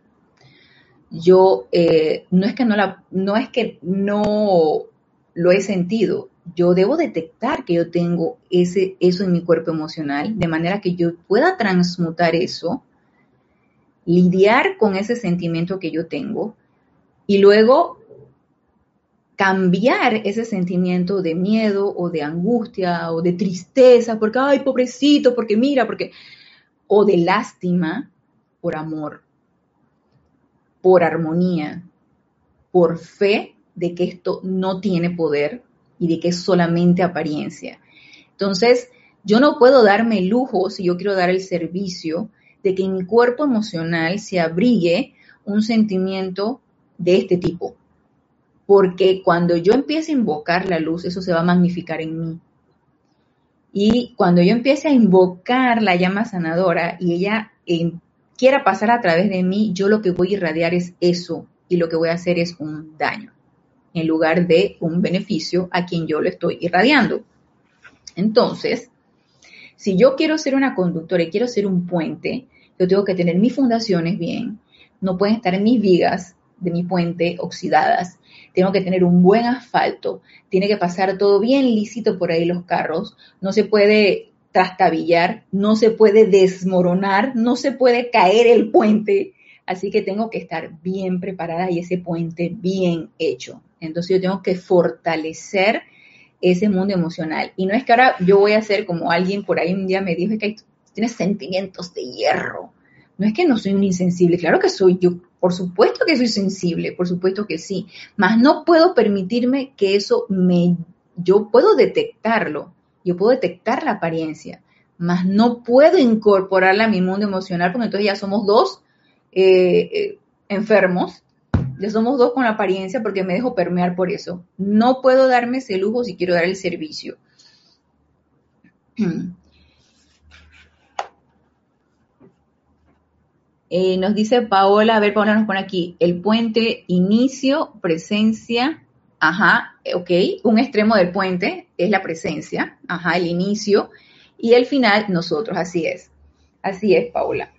Yo eh, no es que no la, no es que no lo he sentido. Yo debo detectar que yo tengo ese, eso en mi cuerpo emocional, de manera que yo pueda transmutar eso, lidiar con ese sentimiento que yo tengo y luego cambiar ese sentimiento de miedo o de angustia o de tristeza, porque, ay, pobrecito, porque mira, porque, o de lástima por amor, por armonía, por fe de que esto no tiene poder y de que es solamente apariencia. Entonces, yo no puedo darme lujo, si yo quiero dar el servicio, de que en mi cuerpo emocional se abrigue un sentimiento de este tipo. Porque cuando yo empiece a invocar la luz, eso se va a magnificar en mí. Y cuando yo empiece a invocar la llama sanadora y ella quiera pasar a través de mí, yo lo que voy a irradiar es eso y lo que voy a hacer es un daño en lugar de un beneficio a quien yo lo estoy irradiando. Entonces, si yo quiero ser una conductora y quiero ser un puente, yo tengo que tener mis fundaciones bien, no pueden estar en mis vigas de mi puente oxidadas, tengo que tener un buen asfalto, tiene que pasar todo bien lícito por ahí los carros, no se puede trastabillar, no se puede desmoronar, no se puede caer el puente, así que tengo que estar bien preparada y ese puente bien hecho. Entonces yo tengo que fortalecer ese mundo emocional. Y no es que ahora yo voy a ser como alguien por ahí un día me dijo, es que tienes sentimientos de hierro. No es que no soy un insensible, claro que soy yo, por supuesto que soy sensible, por supuesto que sí, mas no puedo permitirme que eso me, yo puedo detectarlo, yo puedo detectar la apariencia, mas no puedo incorporarla a mi mundo emocional porque entonces ya somos dos eh, eh, enfermos, ya somos dos con la apariencia porque me dejo permear por eso. No puedo darme ese lujo si quiero dar el servicio. Eh, nos dice Paola, a ver, Paola nos pone aquí, el puente, inicio, presencia, ajá, ok, un extremo del puente es la presencia, ajá, el inicio, y el final, nosotros, así es, así es, Paola.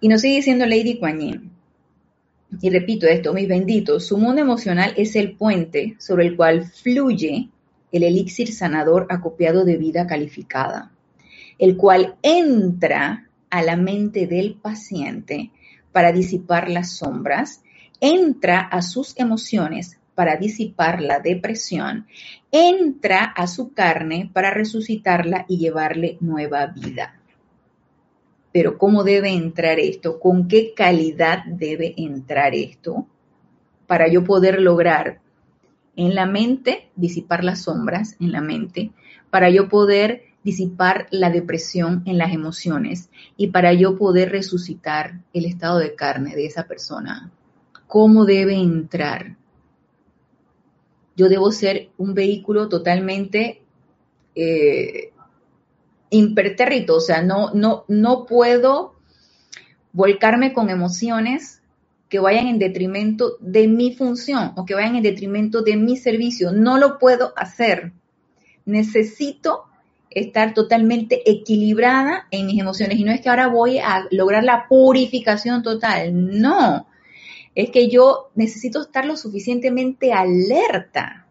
Y nos sigue diciendo Lady Kuan y repito esto, mis benditos, su mundo emocional es el puente sobre el cual fluye el elixir sanador acopiado de vida calificada, el cual entra a la mente del paciente para disipar las sombras, entra a sus emociones para disipar la depresión, entra a su carne para resucitarla y llevarle nueva vida. Pero ¿cómo debe entrar esto? ¿Con qué calidad debe entrar esto? Para yo poder lograr en la mente disipar las sombras en la mente, para yo poder disipar la depresión en las emociones y para yo poder resucitar el estado de carne de esa persona. ¿Cómo debe entrar? yo debo ser un vehículo totalmente eh, impertérrito, o sea, no, no, no puedo volcarme con emociones que vayan en detrimento de mi función o que vayan en detrimento de mi servicio. No lo puedo hacer. Necesito estar totalmente equilibrada en mis emociones. Y no es que ahora voy a lograr la purificación total. No. Es que yo necesito estar lo suficientemente alerta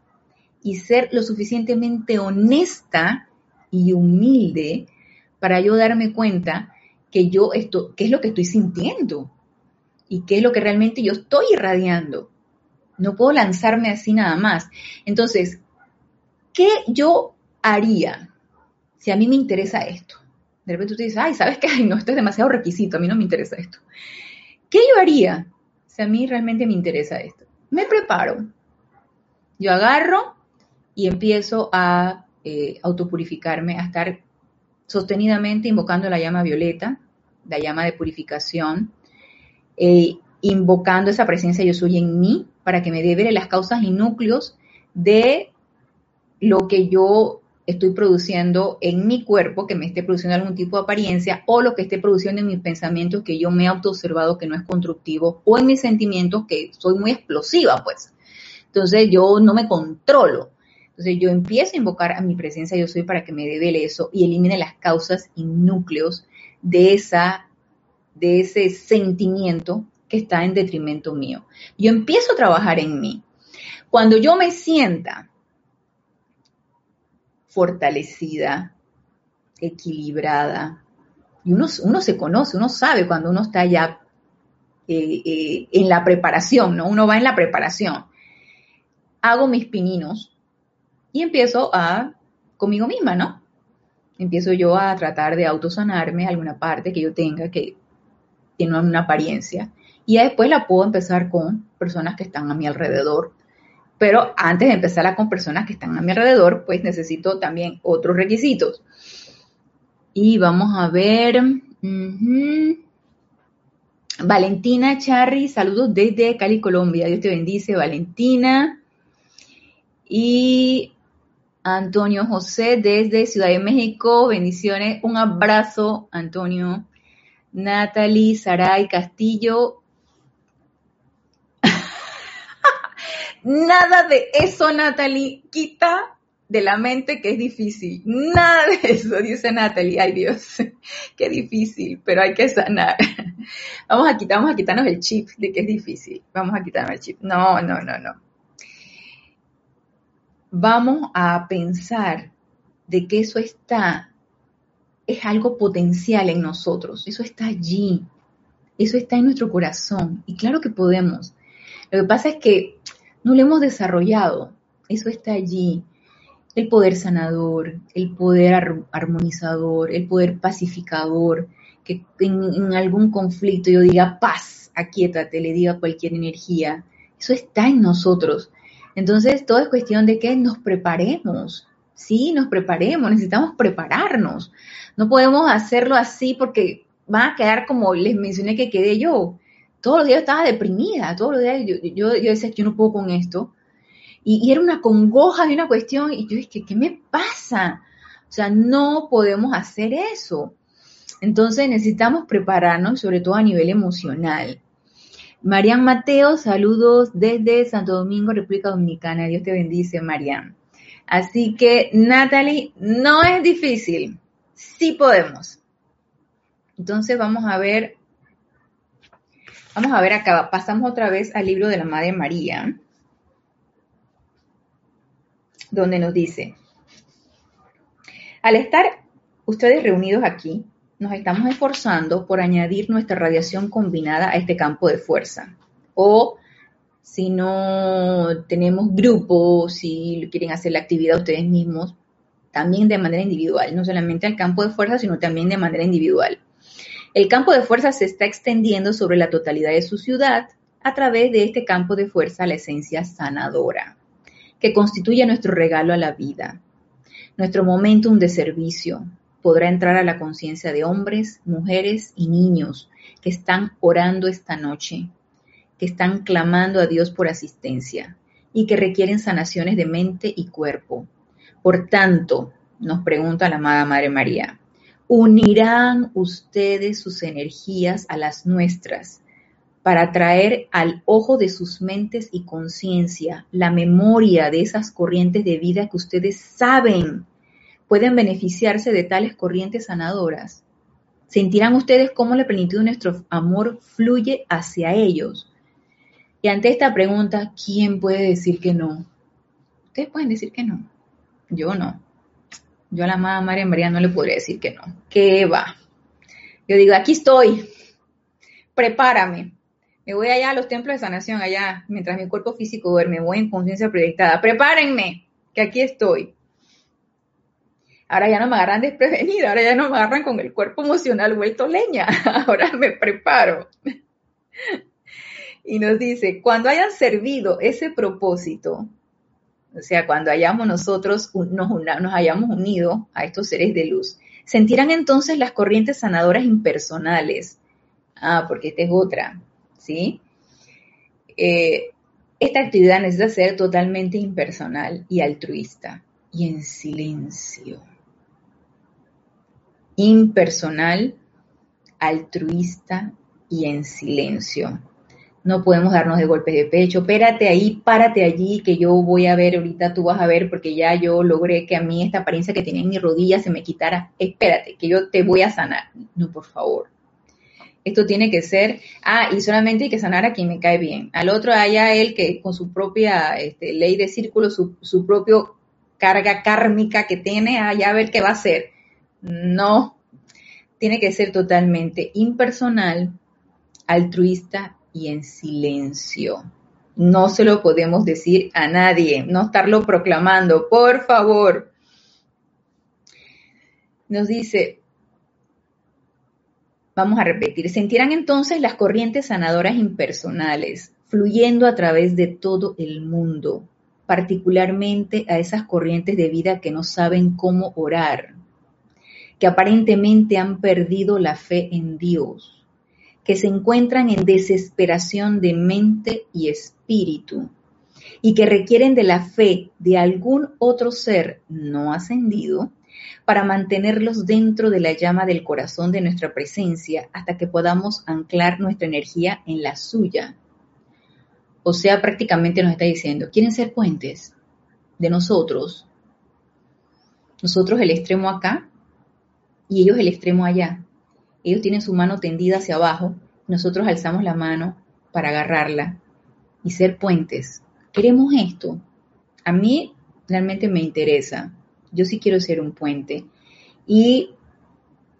y ser lo suficientemente honesta y humilde para yo darme cuenta que yo esto, qué es lo que estoy sintiendo y qué es lo que realmente yo estoy irradiando. No puedo lanzarme así nada más. Entonces, ¿qué yo haría si a mí me interesa esto? De repente tú dices, ay, ¿sabes qué? (laughs) No, esto es demasiado requisito, a mí no me interesa esto. ¿Qué yo haría a mí realmente me interesa esto? Me preparo. Yo agarro y empiezo a eh, autopurificarme, a estar sostenidamente invocando la llama violeta, la llama de purificación, eh, invocando esa presencia yo soy en mí para que me dé las causas y núcleos de lo que yo estoy produciendo en mi cuerpo, que me esté produciendo algún tipo de apariencia, o lo que esté produciendo en mis pensamientos que yo me he autoobservado que no es constructivo, o en mis sentimientos que soy muy explosiva, pues. Entonces yo no me controlo. Entonces yo empiezo a invocar a mi presencia yo soy para que me devele eso y elimine las causas y núcleos de esa de ese sentimiento que está en detrimento mío. Yo empiezo a trabajar en mí. Cuando yo me sienta fortalecida, equilibrada, y uno, se conoce, uno sabe cuando uno está ya eh, eh, en la preparación, ¿no? Uno va en la preparación. Hago mis pininos y empiezo a conmigo misma, ¿no? Empiezo yo a tratar de autosanarme alguna parte que yo tenga que tiene una apariencia. Y después la puedo empezar con personas que están a mi alrededor. Pero antes de empezarla con personas que están a mi alrededor, pues necesito también otros requisitos. Y vamos a ver. Valentina Charry, saludos desde Cali, Colombia. Dios te bendice, Valentina. Y Antonio José desde Ciudad de México, bendiciones. Un abrazo, Antonio. Natalie Saray Castillo. Nada de eso, Natalie, quita de la mente que es difícil. Nada de eso, dice Natalie. Ay Dios, (laughs) qué difícil, pero hay que sanar. (laughs) Vamos a quitarnos el chip de que es difícil. Vamos a quitarnos el chip. No, no, no, no. Vamos a pensar de que eso está es algo potencial en nosotros, eso está allí, eso está en nuestro corazón y claro que podemos. Lo que pasa es que no lo hemos desarrollado, eso está allí. El poder sanador, el poder armonizador, el poder pacificador, que en, algún conflicto yo diga paz, aquíétate, le diga cualquier energía. Eso está en nosotros. Entonces, todo es cuestión de que nos preparemos, sí, nos preparemos, necesitamos prepararnos. No podemos hacerlo así porque va a quedar como les mencioné que quedé yo. Todos los días estaba deprimida, todos los días yo, yo, decía, yo no puedo con esto. Y, era una congoja de una cuestión y yo dije, ¿qué me pasa? O sea, no podemos hacer eso. Entonces necesitamos prepararnos, sobre todo a nivel emocional. Marian Mateo, saludos desde Santo Domingo, República Dominicana. Dios te bendice, Marian. Así que, Natalie, no es difícil sí podemos. Entonces vamos a ver, vamos a ver acá, pasamos otra vez al libro de la Madre María, donde nos dice, al estar ustedes reunidos aquí, nos estamos esforzando por añadir nuestra radiación combinada a este campo de fuerza. O si no tenemos grupos, si quieren hacer la actividad ustedes mismos, también de manera individual, no solamente al campo de fuerza, sino también de manera individual. El campo de fuerza se está extendiendo sobre la totalidad de su ciudad a través de este campo de fuerza, la esencia sanadora, que constituye nuestro regalo a la vida. Nuestro momentum de servicio podrá entrar a la conciencia de hombres, mujeres y niños que están orando esta noche, que están clamando a Dios por asistencia y que requieren sanaciones de mente y cuerpo. Por tanto, nos pregunta la amada Madre María, ¿unirán ustedes sus energías a las nuestras para traer al ojo de sus mentes y conciencia la memoria de esas corrientes de vida que ustedes saben pueden beneficiarse de tales corrientes sanadoras? Sentirán ustedes cómo la plenitud de nuestro amor fluye hacia ellos. Y ante esta pregunta, ¿quién puede decir que no? Ustedes pueden decir que no. Yo no. Yo a la amada María María no le podría decir que no. ¿Qué va? Yo digo, aquí estoy. Prepárame. Me voy allá a los templos de sanación, allá, mientras mi cuerpo físico duerme, voy en conciencia proyectada. Prepárenme, que aquí estoy. Ahora ya no me agarran desprevenida, ahora ya no me agarran con el cuerpo emocional vuelto leña, (laughs) ahora me preparo. Y nos dice, cuando hayan servido ese propósito, o sea, cuando hayamos nosotros nos, nos hayamos unido a estos seres de luz, sentirán entonces las corrientes sanadoras impersonales. Ah, porque esta es otra, ¿sí? Eh, esta actividad necesita ser totalmente impersonal y altruista y en silencio impersonal, altruista y en silencio. No podemos darnos de golpes de pecho. Espérate ahí, párate allí, que yo voy a ver ahorita, tú vas a ver, porque ya yo logré que a mí esta apariencia que tenía en mi rodilla se me quitara. Espérate, que yo te voy a sanar. No, por favor. Esto tiene que ser, ah, y solamente hay que sanar a quien me cae bien. Al otro haya él que con su propia este, ley de círculo, su, su carga kármica que tiene, allá a ver qué va a hacer no, tiene que ser totalmente impersonal, altruista y en silencio. No se lo podemos decir a nadie, no estarlo proclamando, por favor. Nos dice, vamos a repetir, sentirán entonces las corrientes sanadoras impersonales fluyendo a través de todo el mundo, particularmente a esas corrientes de vida que no saben cómo orar, que aparentemente han perdido la fe en Dios, que se encuentran en desesperación de mente y espíritu y que requieren de la fe de algún otro ser no ascendido para mantenerlos dentro de la llama del corazón de nuestra presencia hasta que podamos anclar nuestra energía en la suya. O sea, prácticamente nos está diciendo, ¿quieren ser puentes de nosotros? Nosotros el extremo acá y ellos el extremo allá. Ellos tienen su mano tendida hacia abajo, nosotros alzamos la mano para agarrarla y ser puentes. Queremos esto. A mí realmente me interesa. Yo sí quiero ser un puente. Y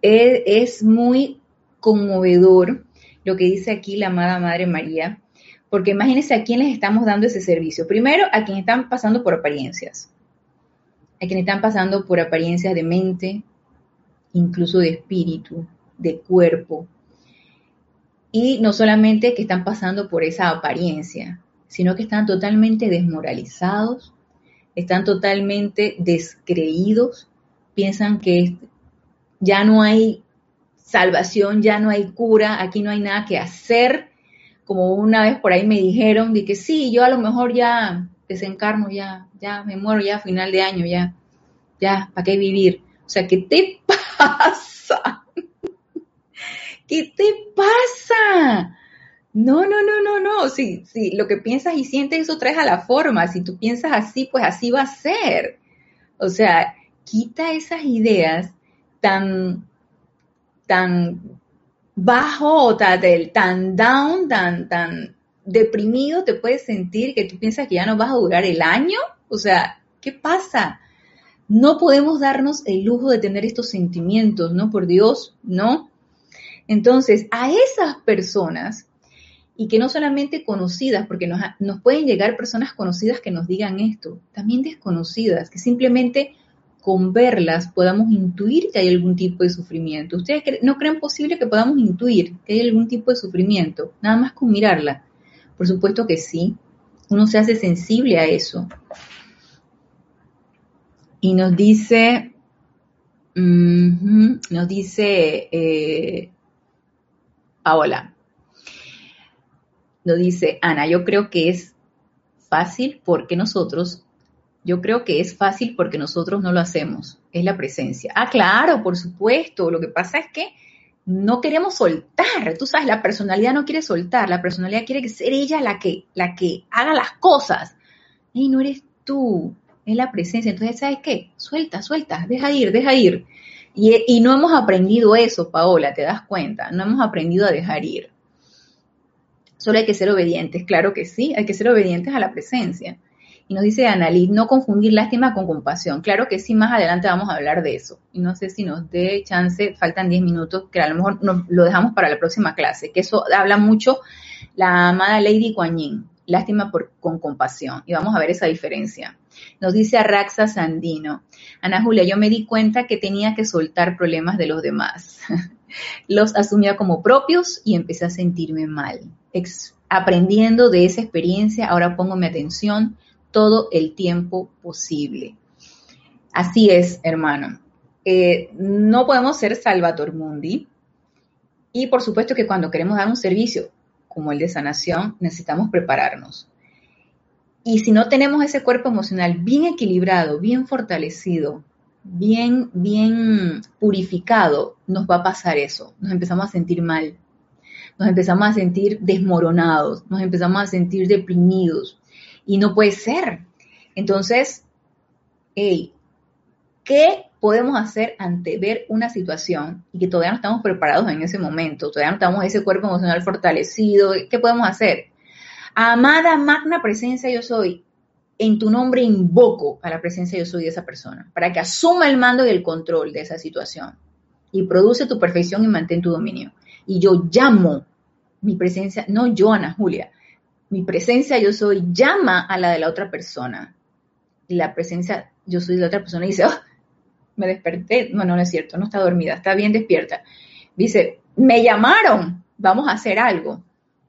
es, muy conmovedor lo que dice aquí la amada Madre María, porque imagínense a quién les estamos dando ese servicio. Primero, a quienes están pasando por apariencias, a quienes están pasando por apariencias de mente, incluso de espíritu, de cuerpo. Y no solamente que están pasando por esa apariencia, sino que están totalmente desmoralizados, están totalmente descreídos, piensan que ya no hay salvación, ya no hay cura, aquí no hay nada que hacer. Como una vez por ahí me dijeron de que sí, yo a lo mejor ya desencarno, ya, ya me muero ya a final de año, ya, ya, ¿para qué vivir? O sea, ¿qué te (laughs) pasa? ¿Qué te pasa? No, no, no, no, no. Si, si lo que piensas y sientes, eso traes a la forma. Si tú piensas así, pues así va a ser. O sea, quita esas ideas tan, tan bajo tan, tan down, tan, tan deprimido te puedes sentir que tú piensas que ya no vas a durar el año. O sea, ¿qué pasa? No podemos darnos el lujo de tener estos sentimientos, ¿no? Por Dios, ¿no? Entonces, a esas personas, y que no solamente conocidas, porque nos, pueden llegar personas conocidas que nos digan esto, también desconocidas, que simplemente con verlas podamos intuir que hay algún tipo de sufrimiento. ¿Ustedes no creen posible que podamos intuir que hay algún tipo de sufrimiento? Nada más con mirarla. Por supuesto que sí. Uno se hace sensible a eso y nos dice, nos dice eh, Paola, nos dice Ana, yo creo que es Fácil porque nosotros, yo creo que es fácil porque nosotros no lo hacemos, es la presencia. Ah, claro, por supuesto, lo que pasa es que no queremos soltar, tú sabes, la personalidad no quiere soltar, la personalidad quiere ser ella la que, la que haga las cosas. Y no eres tú, es la presencia. Entonces, ¿sabes qué? Suelta, suelta, deja ir, deja ir. Y, no hemos aprendido eso, Paola, te das cuenta, no hemos aprendido a dejar ir. Solo hay que ser obedientes, claro que sí, hay que ser obedientes a la presencia. Y nos dice Annalise, no confundir lástima con compasión. Claro que sí, más adelante vamos a hablar de eso. Y no sé si nos dé chance, faltan 10 minutos, que a lo mejor nos, lo dejamos para la próxima clase, que eso habla mucho la amada Lady Kuan Yin, lástima por, con compasión. Y vamos a ver esa diferencia. Nos dice Arraxa Sandino, Ana Julia, yo me di cuenta que tenía que soltar problemas de los demás. (laughs) los asumía como propios y empecé a sentirme mal. aprendiendo de esa experiencia, ahora pongo mi atención todo el tiempo posible. Así es, hermano. Eh, no podemos ser Salvator Mundi. Y por supuesto que cuando queremos dar un servicio como el de sanación, necesitamos prepararnos. Y si no tenemos ese cuerpo emocional bien equilibrado, bien fortalecido, bien, bien purificado, nos va a pasar eso. Nos empezamos a sentir mal, nos empezamos a sentir desmoronados, nos empezamos a sentir deprimidos, y no puede ser. Entonces, hey, ¿qué podemos hacer ante ver una situación y que todavía no estamos preparados en ese momento? Todavía no estamos ese cuerpo emocional fortalecido. ¿Qué podemos hacer? Amada magna presencia yo soy, en tu nombre invoco a la presencia yo soy de esa persona, para que asuma el mando y el control de esa situación y produce tu perfección y mantén tu dominio. Y yo llamo mi presencia, no yo, Ana Julia, mi presencia yo soy llama a la de la otra persona. Y la presencia yo soy de la otra persona dice, oh, me desperté. No, no, no es cierto, no está dormida, está bien despierta. Dice, me llamaron, vamos a hacer algo.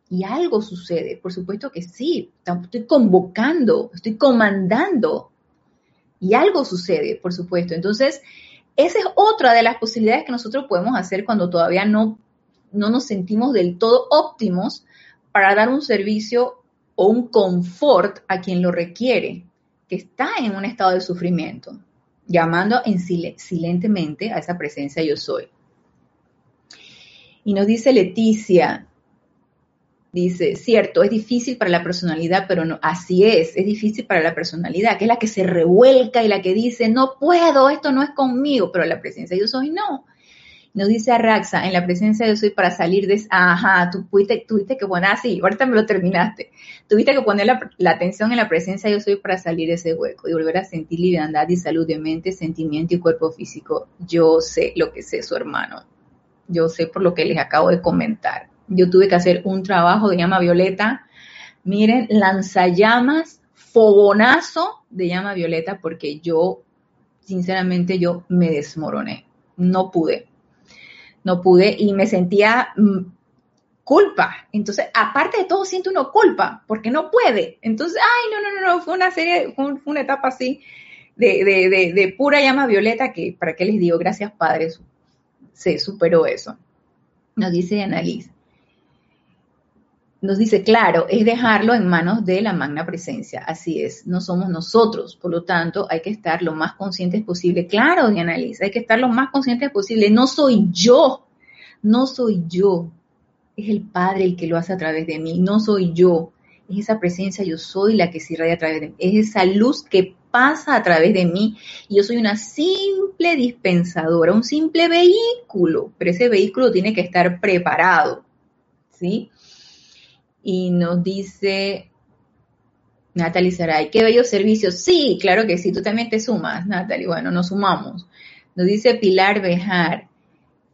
Y algo sucede, por supuesto que sí, estoy convocando, estoy comandando. Y algo sucede, por supuesto. Entonces, esa es otra de las posibilidades que nosotros podemos hacer cuando todavía no, no nos sentimos del todo óptimos para dar un servicio o un confort a quien lo requiere, que está en un estado de sufrimiento, llamando en silentemente a esa presencia yo soy. Y nos dice Leticia, dice, cierto, es difícil para la personalidad, pero no, así es, es difícil para la personalidad, que es la que se revuelca y la que dice, no puedo, esto no es conmigo, pero la presencia yo soy no. Nos dice Arraxa, en la presencia de soy para salir de... Ajá, tú tuviste, que poner así, ahorita me lo terminaste. Tuviste que poner la, atención en la presencia yo soy para salir de ese hueco y volver a sentir liviandad y salud de mente, sentimiento y cuerpo físico. Yo sé lo que sé su hermano. Yo sé por lo que les acabo de comentar. Yo tuve que hacer un trabajo de llama violeta. Miren, lanzallamas, fogonazo de llama violeta porque yo, sinceramente, yo me desmoroné. No pude no pude y me sentía mm, culpa. Entonces, aparte de todo, siento una culpa porque no puede. Entonces, ay, no, no, no, no, fue una serie, una etapa así de, pura llama violeta que, ¿para qué les digo? Gracias, padres, se superó eso. Nos dice Annalise. Nos dice, claro, es dejarlo en manos de la magna presencia. Así es, no somos nosotros. Por lo tanto, hay que estar lo más conscientes posible. Claro, Diana Liz, hay que estar lo más conscientes posible. No soy yo, no soy yo. Es el Padre el que lo hace a través de mí, no soy yo. Es esa presencia, yo soy la que se irradia a través de mí. Es esa luz que pasa a través de mí. Y yo soy una simple dispensadora, un simple vehículo, pero ese vehículo tiene que estar preparado. ¿Sí? Y nos dice Natalie Saray, qué bello servicio. Sí, claro que sí, tú también te sumas, Natalie. Bueno, nos sumamos. Nos dice Pilar Bejar,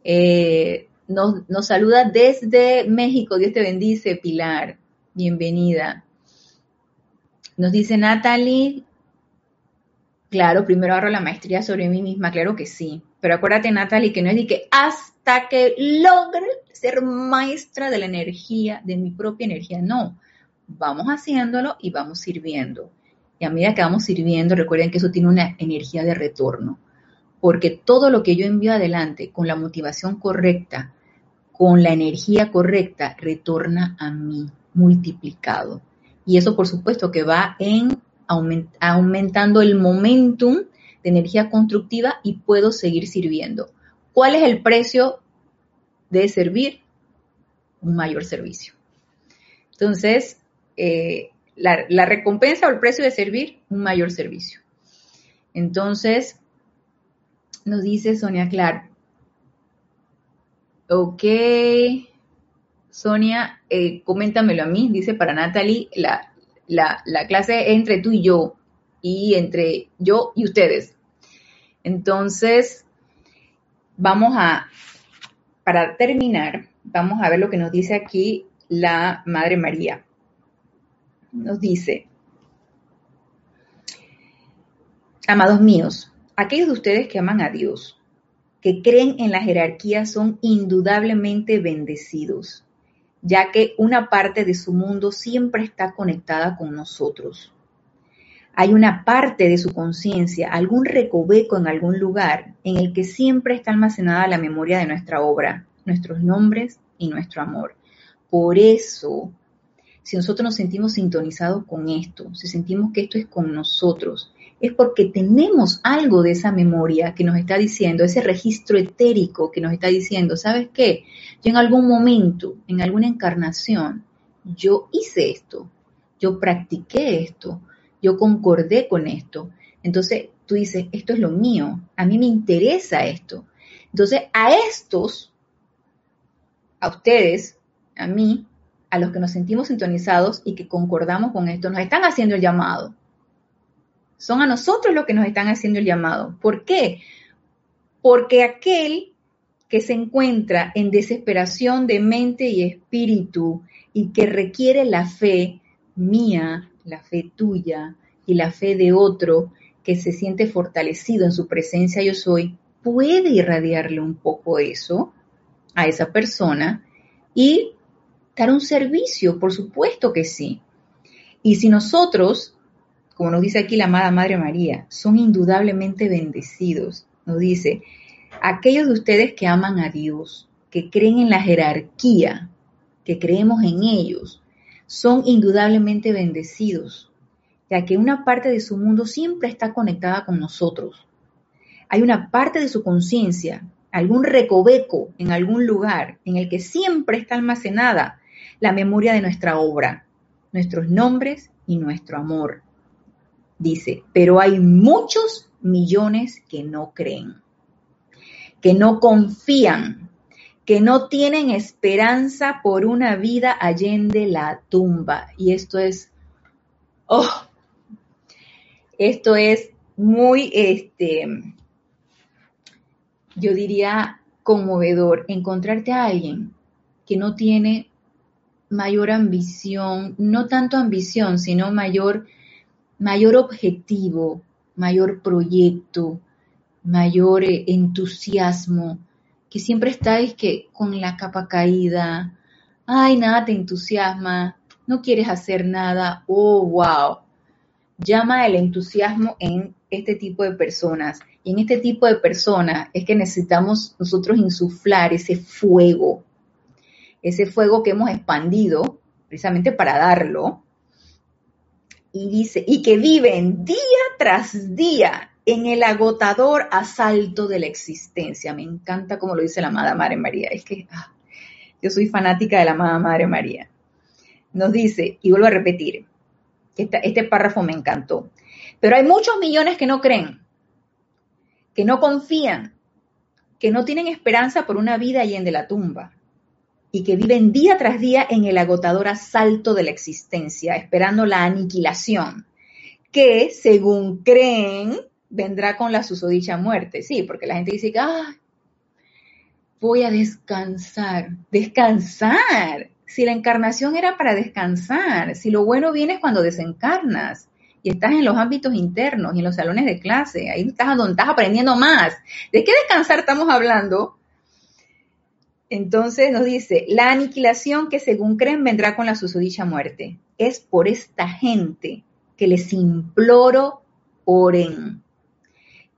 eh, nos, nos, saluda desde México. Dios te bendice, Pilar. Bienvenida. Nos dice Natalie, claro, primero agarro la maestría sobre mí misma, claro que sí. Pero acuérdate, Natalie, que no es de que hasta que logre ser maestra de la energía, de mi propia energía. No, vamos haciéndolo y vamos sirviendo. Y a medida que vamos sirviendo, recuerden que eso tiene una energía de retorno. Porque todo lo que yo envío adelante con la motivación correcta, con la energía correcta, retorna a mí multiplicado. Y eso por supuesto que va en aumentando el momentum de energía constructiva y puedo seguir sirviendo. ¿Cuál es el precio de servir? Un mayor servicio. Entonces, eh, la, la recompensa o el precio de servir, un mayor servicio. Entonces, nos dice Sonia Clark. Ok. Sonia, eh, coméntamelo a mí, dice para Natalie, la, la, clase es entre tú y yo, y entre yo y ustedes. Entonces, vamos a, para terminar, vamos a ver lo que nos dice aquí la Madre María. Nos dice, amados míos, aquellos de ustedes que aman a Dios, que creen en la jerarquía, son indudablemente bendecidos, ya que una parte de su mundo siempre está conectada con nosotros. Hay una parte de su conciencia, algún recoveco en algún lugar, en el que siempre está almacenada la memoria de nuestra obra, nuestros nombres y nuestro amor. Por eso, si nosotros nos sentimos sintonizados con esto, si sentimos que esto es con nosotros, es porque tenemos algo de esa memoria que nos está diciendo, ese registro etérico que nos está diciendo, ¿sabes qué? Yo en algún momento, en alguna encarnación, yo hice esto, yo practiqué esto, yo concordé con esto. Entonces tú dices, esto es lo mío, a mí me interesa esto. Entonces a estos, a ustedes, a mí, a los que nos sentimos sintonizados y que concordamos con esto, nos están haciendo el llamado son a nosotros los que nos están haciendo el llamado. ¿Por qué? Porque aquel que se encuentra en desesperación de mente y espíritu y que requiere la fe mía, la fe tuya y la fe de otro que se siente fortalecido en su presencia yo soy, puede irradiarle un poco eso a esa persona y dar un servicio, por supuesto que sí. Y si nosotros como nos dice aquí la amada Madre María, son indudablemente bendecidos. Nos dice, aquellos de ustedes que aman a Dios, que creen en la jerarquía, que creemos en ellos, son indudablemente bendecidos, ya que una parte de su mundo siempre está conectada con nosotros. Hay una parte de su conciencia, algún recoveco en algún lugar en el que siempre está almacenada la memoria de nuestra obra, nuestros nombres y nuestro amor. Dice, pero hay muchos millones que no creen, que no confían, que no tienen esperanza por una vida allende la tumba. Y esto es, oh, esto es muy, este, yo diría, conmovedor, encontrarte a alguien que no tiene mayor ambición, no tanto ambición, sino mayor mayor objetivo, mayor proyecto, mayor eh, entusiasmo, que siempre estáis que con la capa caída, ay, nada te entusiasma, no quieres hacer nada, oh, wow. Llama el entusiasmo en este tipo de personas. Y en este tipo de personas es que necesitamos nosotros insuflar ese fuego, ese fuego que hemos expandido precisamente para darlo, y dice, y que viven día tras día en el agotador asalto de la existencia. Me encanta como lo dice la amada Madre María. Es que ah, yo soy fanática de la amada Madre María. Nos dice, y vuelvo a repetir, este párrafo me encantó, pero hay muchos millones que no creen, que no confían, que no tienen esperanza por una vida allá en de la tumba, y que viven día tras día en el agotador asalto de la existencia, esperando la aniquilación, que según creen vendrá con la susodicha muerte. Sí, porque la gente dice que voy a descansar, descansar. Si la encarnación era para descansar, si lo bueno viene es cuando desencarnas y estás en los ámbitos internos y en los salones de clase, ahí estás donde estás aprendiendo más. ¿De qué descansar estamos hablando? Entonces nos dice, la aniquilación que según creen vendrá con la susodicha muerte. Es por esta gente que les imploro, oren,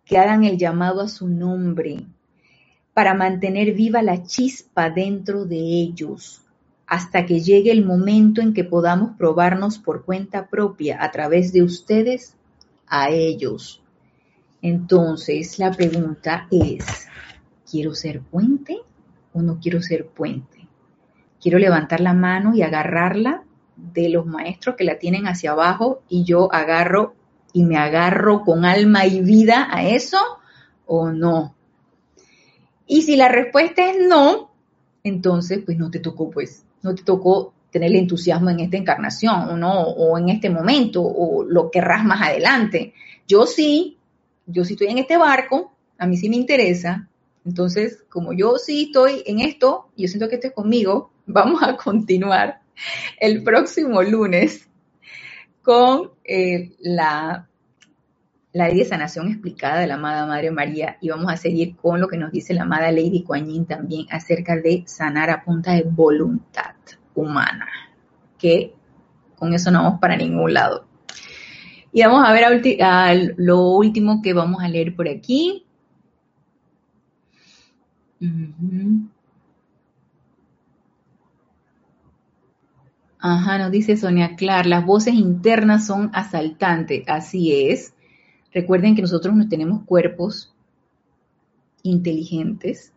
que hagan el llamado a su nombre, para mantener viva la chispa dentro de ellos, hasta que llegue el momento en que podamos probarnos por cuenta propia a través de ustedes a ellos. Entonces, la pregunta es, ¿quiero ser puente o no quiero ser puente? ¿Quiero levantar la mano y agarrarla de los maestros que la tienen hacia abajo y yo agarro y me agarro con alma y vida a eso o no? Y si la respuesta es no, entonces pues no te tocó pues, no te tocó tener el entusiasmo en esta encarnación o no, o en este momento, o lo querrás más adelante. Yo sí, yo sí estoy en este barco, a mí sí me interesa. Entonces, como yo sí estoy en esto, yo siento que esto es conmigo, (laughs) vamos a continuar el próximo lunes con eh, la, la ley de sanación explicada de la amada Madre María y vamos a seguir con lo que nos dice la amada Lady Kuan también acerca de sanar a punta de voluntad humana, que con eso no vamos para ningún lado. Y vamos a ver a, lo último que vamos a leer por aquí. Ajá, nos dice Sonia Clar, las voces internas son asaltantes, así es. Recuerden que nosotros no tenemos cuerpos inteligentes,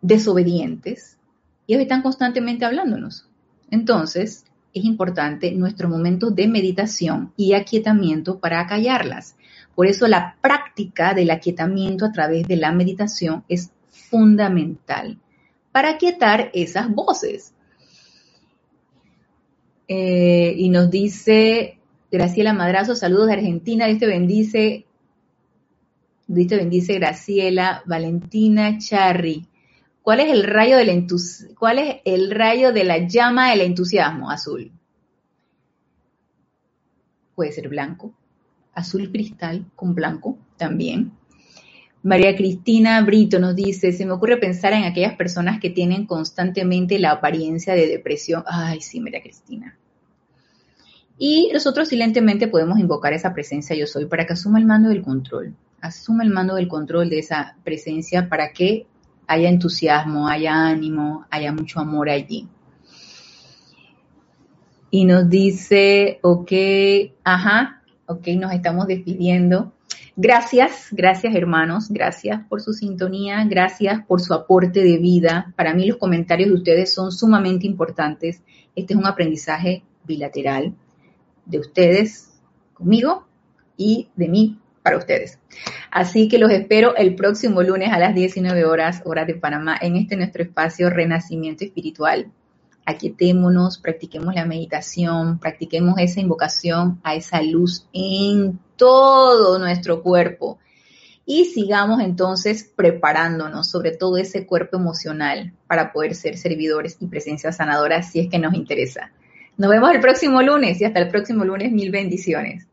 desobedientes, y ellos están constantemente hablándonos. Entonces, es importante nuestro momento de meditación y aquietamiento para acallarlas. Por eso la práctica del aquietamiento a través de la meditación es fundamental para aquietar esas voces. Eh, y nos dice Graciela Madrazo, saludos de Argentina, Dios te bendice, Dios te bendice Graciela, Valentina Charri. ¿Cuál es el rayo cuál es el rayo de la llama del entusiasmo? Azul. Puede ser blanco, azul cristal con blanco también. María Cristina Brito nos dice, se me ocurre pensar en aquellas personas que tienen constantemente la apariencia de depresión. Ay, sí, María Cristina. Y nosotros silentemente podemos invocar esa presencia yo soy para que asuma el mando del control. Asuma el mando del control de esa presencia para que haya entusiasmo, haya ánimo, haya mucho amor allí. Y nos dice, ok, ajá, ok, nos estamos despidiendo. Gracias, gracias hermanos, gracias por su sintonía, gracias por su aporte de vida. Para mí los comentarios de ustedes son sumamente importantes. Este es un aprendizaje bilateral de ustedes conmigo y de mí para ustedes. Así que los espero el próximo lunes a las 19 horas, hora de Panamá, en este nuestro espacio Renacimiento Espiritual. Aquietémonos, practiquemos la meditación, practiquemos esa invocación a esa luz en todo nuestro cuerpo y sigamos entonces preparándonos, sobre todo ese cuerpo emocional, para poder ser servidores y presencias sanadoras si es que nos interesa. Nos vemos el próximo lunes y hasta el próximo lunes, mil bendiciones.